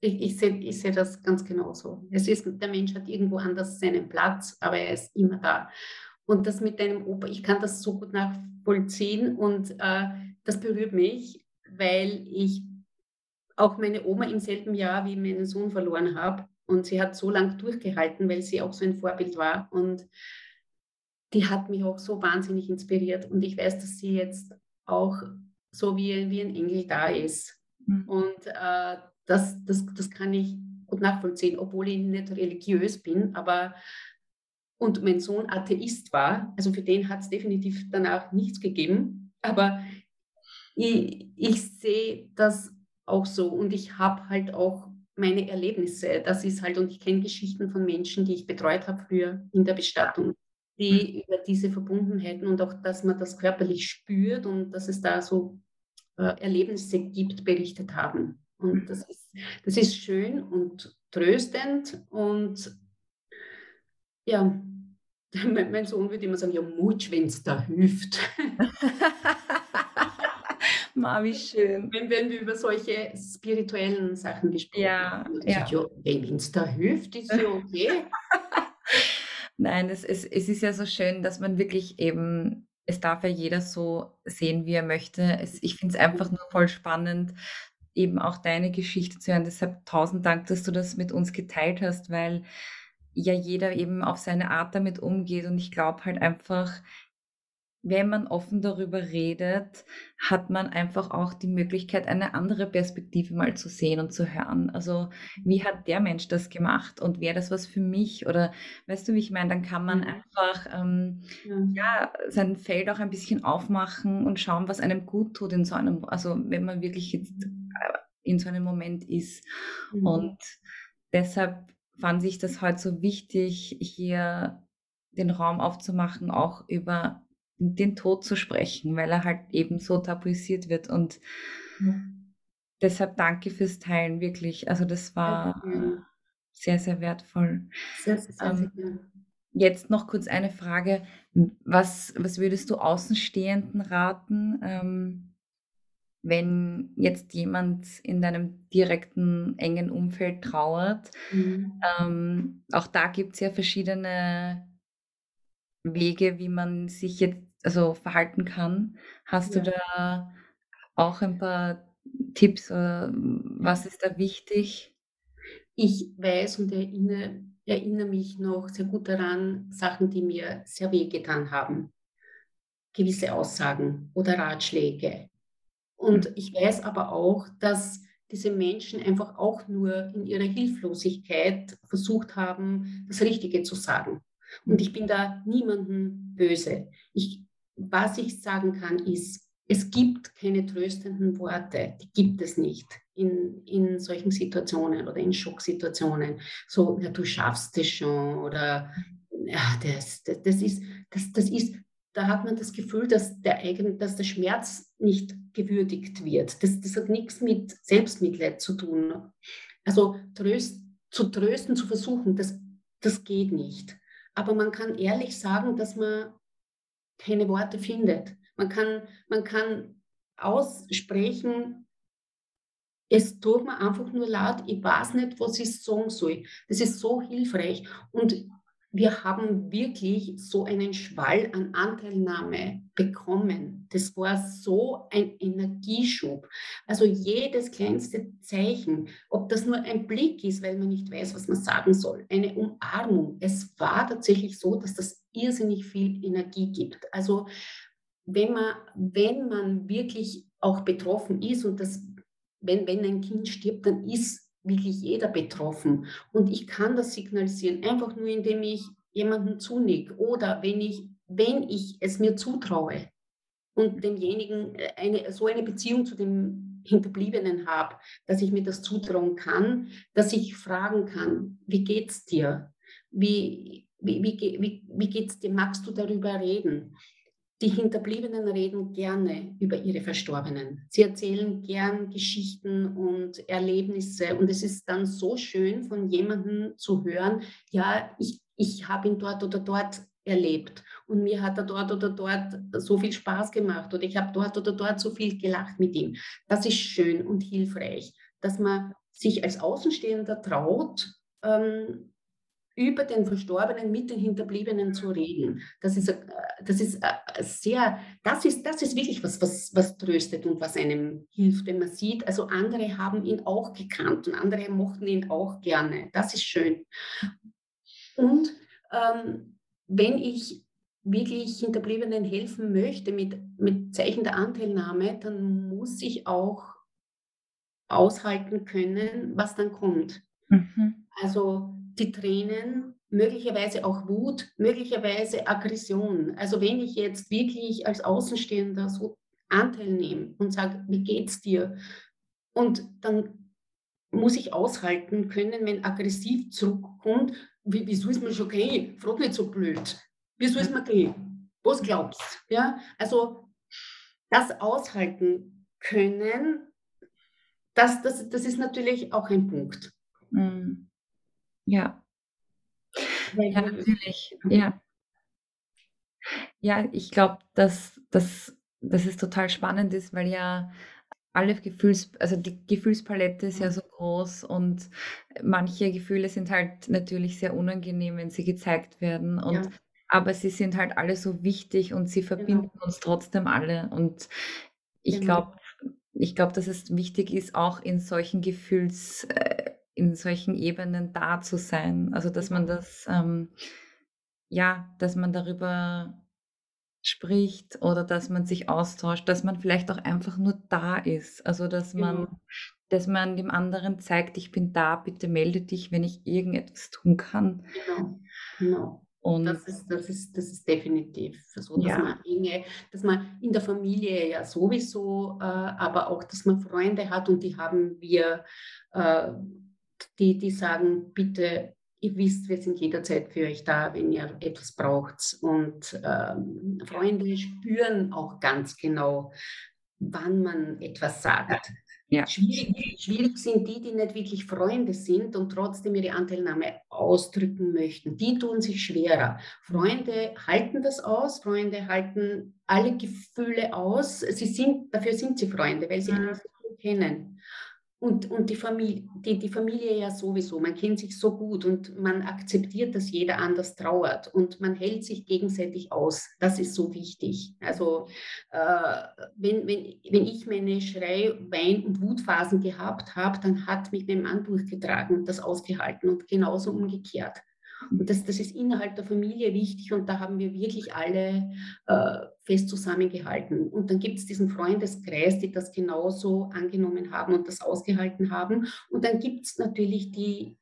Ich, ich sehe ich seh das ganz genauso. Es ist, der Mensch hat irgendwo anders seinen Platz, aber er ist immer da. Und das mit deinem Opa, ich kann das so gut nachvollziehen und äh, das berührt mich, weil ich auch meine Oma im selben Jahr wie meinen Sohn verloren habe. Und sie hat so lange durchgehalten, weil sie auch so ein Vorbild war. Und die hat mich auch so wahnsinnig inspiriert. Und ich weiß, dass sie jetzt auch so wie, wie ein Engel da ist. Mhm. Und äh, das, das, das kann ich gut nachvollziehen, obwohl ich nicht religiös bin, aber und mein Sohn Atheist war, also für den hat es definitiv danach nichts gegeben, aber ich, ich sehe das auch so und ich habe halt auch meine Erlebnisse. Das ist halt, und ich kenne Geschichten von Menschen, die ich betreut habe früher in der Bestattung. Die mhm. über diese Verbundenheiten und auch, dass man das körperlich spürt und dass es da so äh, Erlebnisse gibt, berichtet haben. Und mhm. das ist, das ist schön und tröstend und ja, mein Sohn würde immer sagen, ja, Mutsch, wenn es da hilft. Ma, wie schön. Wenn, wenn wir über solche spirituellen Sachen gesprochen ja, haben. Ja. ja wenn es da hilft, ist ja okay. Nein, es, es, es ist ja so schön, dass man wirklich eben, es darf ja jeder so sehen, wie er möchte. Es, ich finde es einfach nur voll spannend, eben auch deine Geschichte zu hören. Deshalb tausend Dank, dass du das mit uns geteilt hast, weil ja jeder eben auf seine Art damit umgeht. Und ich glaube halt einfach, wenn man offen darüber redet, hat man einfach auch die Möglichkeit, eine andere Perspektive mal zu sehen und zu hören. Also, wie hat der Mensch das gemacht und wäre das was für mich? Oder weißt du, wie ich meine, dann kann man mhm. einfach ähm, ja. ja. sein Feld auch ein bisschen aufmachen und schauen, was einem gut tut in so einem, also wenn man wirklich jetzt äh, in so einem Moment ist. Mhm. Und deshalb fand ich das heute so wichtig, hier den Raum aufzumachen, auch über den Tod zu sprechen, weil er halt eben so tabuisiert wird. Und mhm. deshalb danke fürs Teilen, wirklich. Also das war sehr, sehr wertvoll. Sehr, sehr, sehr, sehr ähm, Jetzt noch kurz eine Frage. Was, was würdest du Außenstehenden raten, ähm, wenn jetzt jemand in deinem direkten, engen Umfeld trauert? Mhm. Ähm, auch da gibt es ja verschiedene Wege, wie man sich jetzt also verhalten kann. Hast ja. du da auch ein paar Tipps? Oder was ist da wichtig? Ich weiß und erinnere, erinnere mich noch sehr gut daran, Sachen, die mir sehr wehgetan haben. Gewisse Aussagen oder Ratschläge. Und hm. ich weiß aber auch, dass diese Menschen einfach auch nur in ihrer Hilflosigkeit versucht haben, das Richtige zu sagen. Und hm. ich bin da niemandem böse. Ich was ich sagen kann, ist, es gibt keine tröstenden Worte, die gibt es nicht in, in solchen Situationen oder in Schocksituationen. So, ja, du schaffst es schon oder ja, das, das, das, ist, das, das ist, da hat man das Gefühl, dass der, eigen, dass der Schmerz nicht gewürdigt wird. Das, das hat nichts mit Selbstmitleid zu tun. Also tröst, zu trösten, zu versuchen, das, das geht nicht. Aber man kann ehrlich sagen, dass man keine Worte findet. Man kann, man kann aussprechen, es tut mir einfach nur laut, ich weiß nicht, was ich sagen soll. Das ist so hilfreich. Und wir haben wirklich so einen Schwall an Anteilnahme bekommen. Das war so ein Energieschub. Also jedes kleinste Zeichen, ob das nur ein Blick ist, weil man nicht weiß, was man sagen soll, eine Umarmung. Es war tatsächlich so, dass das irrsinnig viel Energie gibt. Also wenn man, wenn man wirklich auch betroffen ist und das, wenn, wenn ein Kind stirbt, dann ist wirklich jeder betroffen. Und ich kann das signalisieren, einfach nur indem ich jemanden zunicke oder wenn ich, wenn ich es mir zutraue und demjenigen äh, eine, so eine Beziehung zu dem Hinterbliebenen habe, dass ich mir das zutrauen kann, dass ich fragen kann, wie geht's dir? Wie, wie, wie, wie, wie geht's dir? Magst du darüber reden? Die Hinterbliebenen reden gerne über ihre Verstorbenen. Sie erzählen gern Geschichten und Erlebnisse. Und es ist dann so schön, von jemandem zu hören, ja, ich, ich habe ihn dort oder dort erlebt. Und mir hat er dort oder dort so viel Spaß gemacht oder ich habe dort oder dort so viel gelacht mit ihm. Das ist schön und hilfreich, dass man sich als Außenstehender traut, ähm, über den Verstorbenen mit den Hinterbliebenen zu reden. Das ist, äh, das ist äh, sehr, das ist, das ist wirklich was, was, was tröstet und was einem hilft, wenn man sieht, also andere haben ihn auch gekannt und andere mochten ihn auch gerne. Das ist schön. Und ähm, wenn ich wirklich Hinterbliebenen helfen möchte mit, mit Zeichen der Anteilnahme, dann muss ich auch aushalten können, was dann kommt. Mhm. Also die Tränen, möglicherweise auch Wut, möglicherweise Aggression. Also wenn ich jetzt wirklich als Außenstehender so Anteil nehme und sage, wie geht's dir? Und dann muss ich aushalten können, wenn aggressiv zurückkommt, wie, wieso ist man schon okay? Frag nicht so blöd. Wie soll es mir gehen? Was glaubst du? Ja, also das aushalten können, das, das, das ist natürlich auch ein Punkt. Mhm. Ja. Ja, natürlich. Ja. Ja, ich glaube, dass, dass, dass es total spannend ist, weil ja alle Gefühls, also die Gefühlspalette ist ja mhm. so groß und manche Gefühle sind halt natürlich sehr unangenehm, wenn sie gezeigt werden. Und ja. aber sie sind halt alle so wichtig und sie verbinden genau. uns trotzdem alle. Und ich genau. glaube, ich glaube, dass es wichtig ist, auch in solchen Gefühls, äh, in solchen Ebenen da zu sein. Also dass man das, ähm, ja, dass man darüber spricht oder dass man sich austauscht, dass man vielleicht auch einfach nur da ist. Also dass man, genau. dass man dem anderen zeigt, ich bin da, bitte melde dich, wenn ich irgendetwas tun kann. Genau, genau. Und das ist, das ist, das ist definitiv so, dass ja. man Dinge, dass man in der Familie ja sowieso, äh, aber auch, dass man Freunde hat und die haben wir, äh, die, die sagen, bitte ihr wisst, wir sind jederzeit für euch da, wenn ihr etwas braucht. Und ähm, Freunde spüren auch ganz genau, wann man etwas sagt. Ja. Schwierig, schwierig, sind die, die nicht wirklich Freunde sind und trotzdem ihre Anteilnahme ausdrücken möchten. Die tun sich schwerer. Freunde halten das aus, Freunde halten alle Gefühle aus. Sie sind, dafür sind sie Freunde, weil sie mhm. einfach kennen. Und, und die, Familie, die, die Familie ja sowieso, man kennt sich so gut und man akzeptiert, dass jeder anders trauert und man hält sich gegenseitig aus. Das ist so wichtig. Also äh, wenn, wenn, wenn ich meine Schrei-, Wein- und Wutphasen gehabt habe, dann hat mich mein Mann durchgetragen und das ausgehalten und genauso umgekehrt. Und das, das ist innerhalb der Familie wichtig und da haben wir wirklich alle äh, fest zusammengehalten. Und dann gibt es diesen Freundeskreis, die das genauso angenommen haben und das ausgehalten haben. Und dann gibt es natürlich die,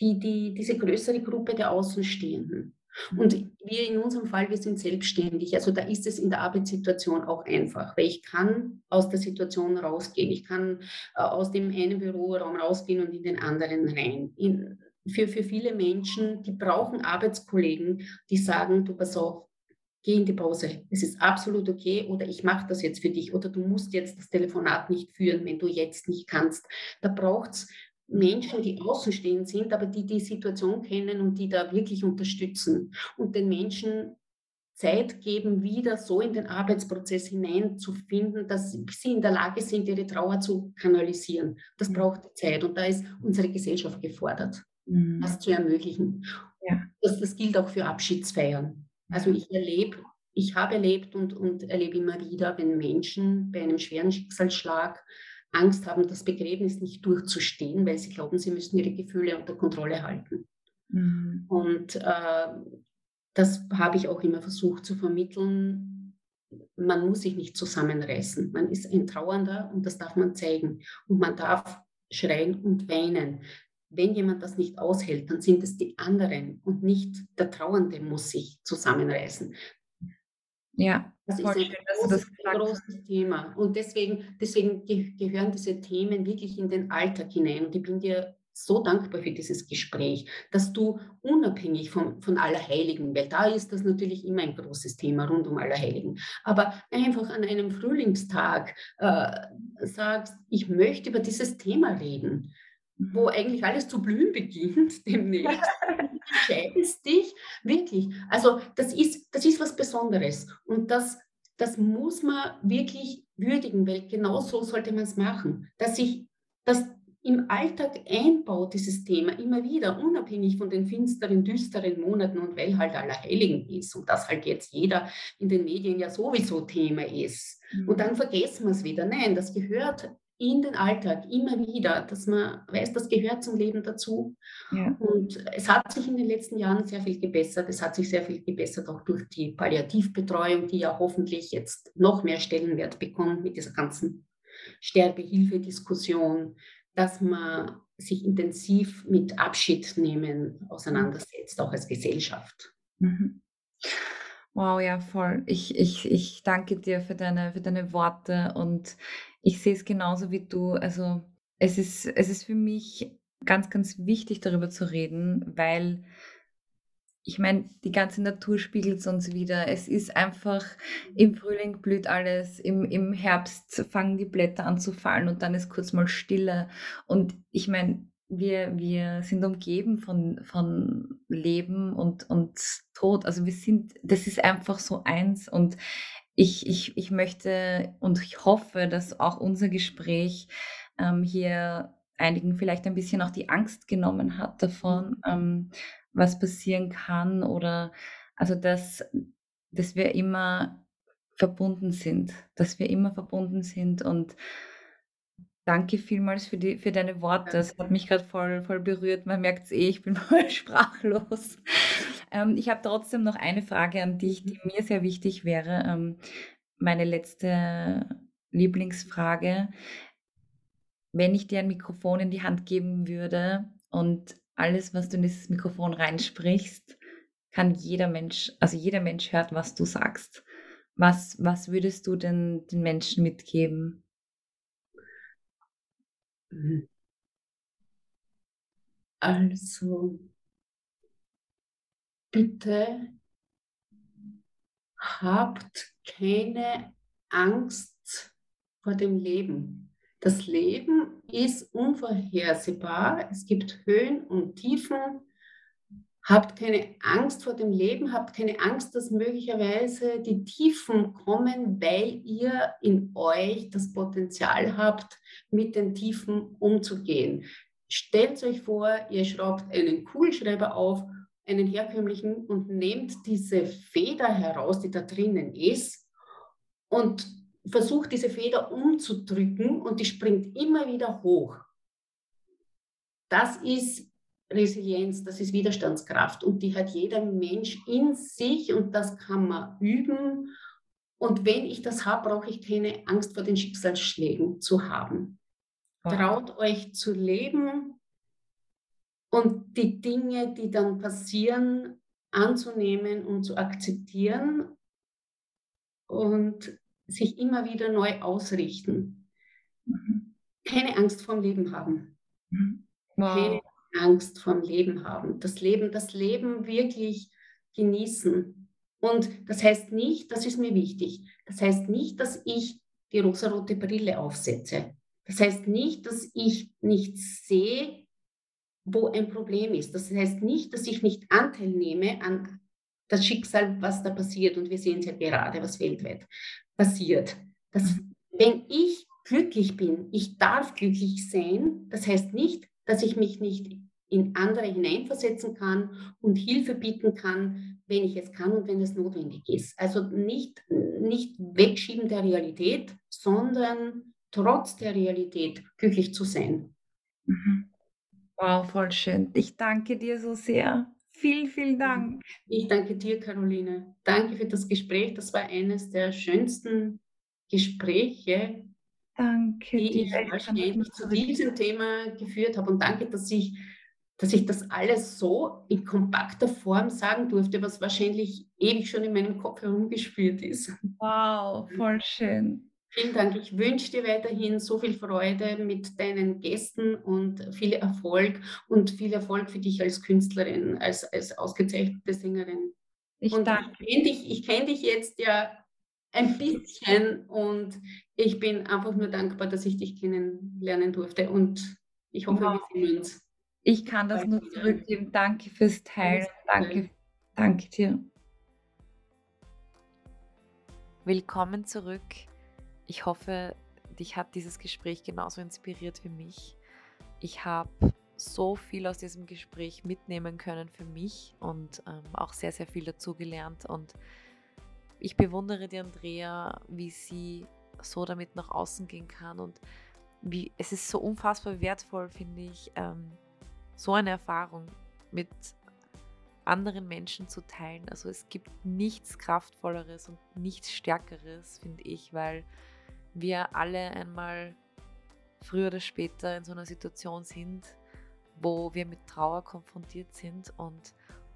die, die, diese größere Gruppe der Außenstehenden. Und wir in unserem Fall, wir sind selbstständig. Also da ist es in der Arbeitssituation auch einfach, weil ich kann aus der Situation rausgehen. Ich kann äh, aus dem einen Büroraum rausgehen und in den anderen rein. In, für, für viele Menschen, die brauchen Arbeitskollegen, die sagen, du pass auf, geh in die Pause, es ist absolut okay oder ich mache das jetzt für dich oder du musst jetzt das Telefonat nicht führen, wenn du jetzt nicht kannst. Da braucht es Menschen, die außenstehend sind, aber die die Situation kennen und die da wirklich unterstützen und den Menschen Zeit geben, wieder so in den Arbeitsprozess hineinzufinden, dass sie in der Lage sind, ihre Trauer zu kanalisieren. Das braucht Zeit und da ist unsere Gesellschaft gefordert mhm. das zu ermöglichen. Ja. Das, das gilt auch für Abschiedsfeiern. Also ich erlebe, ich habe erlebt und, und erlebe immer wieder, wenn Menschen bei einem schweren Schicksalsschlag Angst haben, das Begräbnis nicht durchzustehen, weil sie glauben, sie müssen ihre Gefühle unter Kontrolle halten. Mhm. Und äh, das habe ich auch immer versucht zu vermitteln. Man muss sich nicht zusammenreißen. Man ist ein Trauernder und das darf man zeigen. Und man darf schreien und weinen wenn jemand das nicht aushält, dann sind es die anderen und nicht der Trauernde muss sich zusammenreißen. Ja, das ist ein, großes, ein großes, Thema. Und deswegen, deswegen gehören diese Themen wirklich in den Alltag hinein. Und ich bin dir so dankbar für dieses Gespräch, dass du unabhängig von, von Allerheiligen, weil da ist das natürlich immer ein großes Thema rund um Allerheiligen, aber einfach an einem Frühlingstag äh, sagst, ich möchte über dieses Thema reden wo eigentlich alles zu blühen beginnt demnächst. Du entscheidest dich wirklich. Also das ist, das ist was Besonderes und das, das muss man wirklich würdigen, weil genau so sollte man es machen, dass sich das im Alltag einbaut, dieses Thema immer wieder, unabhängig von den finsteren, düsteren Monaten und weil halt aller Heiligen ist und das halt jetzt jeder in den Medien ja sowieso Thema ist. Mhm. Und dann vergessen wir es wieder. Nein, das gehört in den Alltag immer wieder, dass man weiß, das gehört zum Leben dazu. Ja. Und es hat sich in den letzten Jahren sehr viel gebessert. Es hat sich sehr viel gebessert auch durch die Palliativbetreuung, die ja hoffentlich jetzt noch mehr Stellenwert bekommt mit dieser ganzen Sterbehilfe-Diskussion, dass man sich intensiv mit Abschied nehmen auseinandersetzt, auch als Gesellschaft. Mhm. Wow, ja, voll. Ich, ich, ich danke dir für deine, für deine Worte und ich sehe es genauso wie du. Also es ist, es ist für mich ganz, ganz wichtig, darüber zu reden, weil ich meine, die ganze Natur spiegelt es uns wieder. Es ist einfach, im Frühling blüht alles, im, im Herbst fangen die Blätter an zu fallen und dann ist kurz mal Stille. Und ich meine, wir, wir sind umgeben von, von Leben und, und Tod. Also wir sind, das ist einfach so eins. Und ich, ich, ich möchte und ich hoffe, dass auch unser Gespräch ähm, hier einigen vielleicht ein bisschen auch die Angst genommen hat davon, ähm, was passieren kann oder also dass, dass wir immer verbunden sind, dass wir immer verbunden sind und danke vielmals für, die, für deine Worte. Das hat mich gerade voll, voll berührt. Man merkt es eh, ich bin voll sprachlos. Ähm, ich habe trotzdem noch eine Frage an dich, die mir sehr wichtig wäre. Ähm, meine letzte Lieblingsfrage. Wenn ich dir ein Mikrofon in die Hand geben würde und alles, was du in dieses Mikrofon reinsprichst, kann jeder Mensch, also jeder Mensch hört, was du sagst. Was, was würdest du denn den Menschen mitgeben? Also, bitte habt keine Angst vor dem Leben. Das Leben ist unvorhersehbar. Es gibt Höhen und Tiefen. Habt keine Angst vor dem Leben, habt keine Angst, dass möglicherweise die Tiefen kommen, weil ihr in euch das Potenzial habt, mit den Tiefen umzugehen. Stellt euch vor, ihr schraubt einen Kugelschreiber auf, einen herkömmlichen, und nehmt diese Feder heraus, die da drinnen ist, und versucht diese Feder umzudrücken und die springt immer wieder hoch. Das ist Resilienz, das ist Widerstandskraft und die hat jeder Mensch in sich und das kann man üben. Und wenn ich das habe, brauche ich keine Angst vor den Schicksalsschlägen zu haben. Wow. Traut euch zu leben und die Dinge, die dann passieren, anzunehmen und zu akzeptieren und sich immer wieder neu ausrichten. Mhm. Keine Angst vorm Leben haben. Mhm. Wow. Keine Angst vorm Leben haben. Das Leben, das Leben wirklich genießen. Und das heißt nicht, das ist mir wichtig, das heißt nicht, dass ich die rosarote Brille aufsetze. Das heißt nicht, dass ich nicht sehe, wo ein Problem ist. Das heißt nicht, dass ich nicht Anteil nehme an das Schicksal, was da passiert. Und wir sehen es ja gerade, was weltweit passiert. Mhm. wenn ich glücklich bin, ich darf glücklich sein, das heißt nicht, dass ich mich nicht in andere hineinversetzen kann und Hilfe bieten kann, wenn ich es kann und wenn es notwendig ist. Also nicht, nicht wegschieben der Realität, sondern trotz der Realität glücklich zu sein. Mhm. Wow, voll schön. Ich danke dir so sehr. Vielen, vielen Dank. Ich danke dir, Caroline. Danke für das Gespräch. Das war eines der schönsten Gespräche, danke die dir. ich wahrscheinlich zu diesem Thema geführt habe. Und danke, dass ich, dass ich das alles so in kompakter Form sagen durfte, was wahrscheinlich ewig schon in meinem Kopf herumgespielt ist. Wow, voll schön. Vielen Dank. Ich wünsche dir weiterhin so viel Freude mit deinen Gästen und viel Erfolg und viel Erfolg für dich als Künstlerin, als, als ausgezeichnete Sängerin. Ich und danke. Ich kenne dich, kenn dich jetzt ja ein bisschen und ich bin einfach nur dankbar, dass ich dich kennenlernen durfte und ich hoffe, wow. wir sehen uns. Ich kann das nur zurückgeben. Danke fürs Teilen. Danke, danke dir. Willkommen zurück ich hoffe, dich hat dieses Gespräch genauso inspiriert wie mich. Ich habe so viel aus diesem Gespräch mitnehmen können für mich und ähm, auch sehr, sehr viel dazugelernt. Und ich bewundere die Andrea, wie sie so damit nach außen gehen kann. Und wie es ist so unfassbar wertvoll, finde ich, ähm, so eine Erfahrung mit anderen Menschen zu teilen. Also es gibt nichts Kraftvolleres und nichts Stärkeres, finde ich, weil wir alle einmal früher oder später in so einer Situation sind, wo wir mit Trauer konfrontiert sind und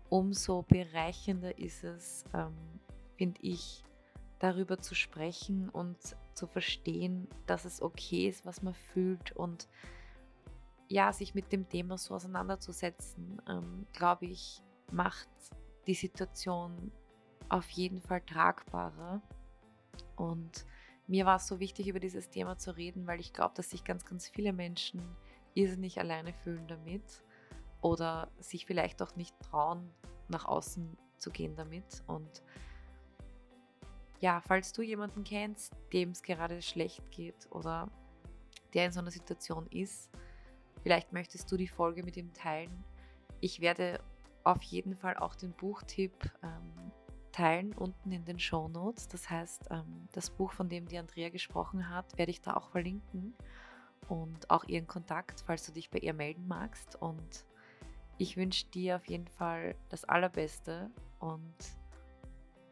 umso bereichender ist es, ähm, finde ich, darüber zu sprechen und zu verstehen, dass es okay ist, was man fühlt und ja, sich mit dem Thema so auseinanderzusetzen, ähm, glaube ich, macht die Situation auf jeden Fall tragbarer. Und mir war es so wichtig, über dieses Thema zu reden, weil ich glaube, dass sich ganz, ganz viele Menschen irrsinnig alleine fühlen damit oder sich vielleicht auch nicht trauen, nach außen zu gehen damit. Und ja, falls du jemanden kennst, dem es gerade schlecht geht oder der in so einer Situation ist, vielleicht möchtest du die Folge mit ihm teilen. Ich werde auf jeden Fall auch den Buchtipp ähm, teilen unten in den Show Notes. Das heißt, ähm, das Buch, von dem die Andrea gesprochen hat, werde ich da auch verlinken und auch ihren Kontakt, falls du dich bei ihr melden magst. Und ich wünsche dir auf jeden Fall das Allerbeste und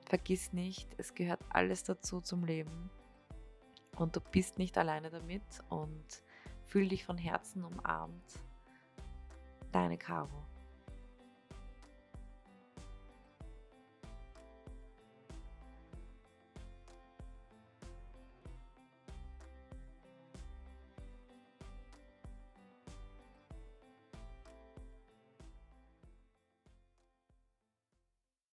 vergiss nicht, es gehört alles dazu zum Leben und du bist nicht alleine damit und fühl dich von Herzen umarmt. Deine Caro.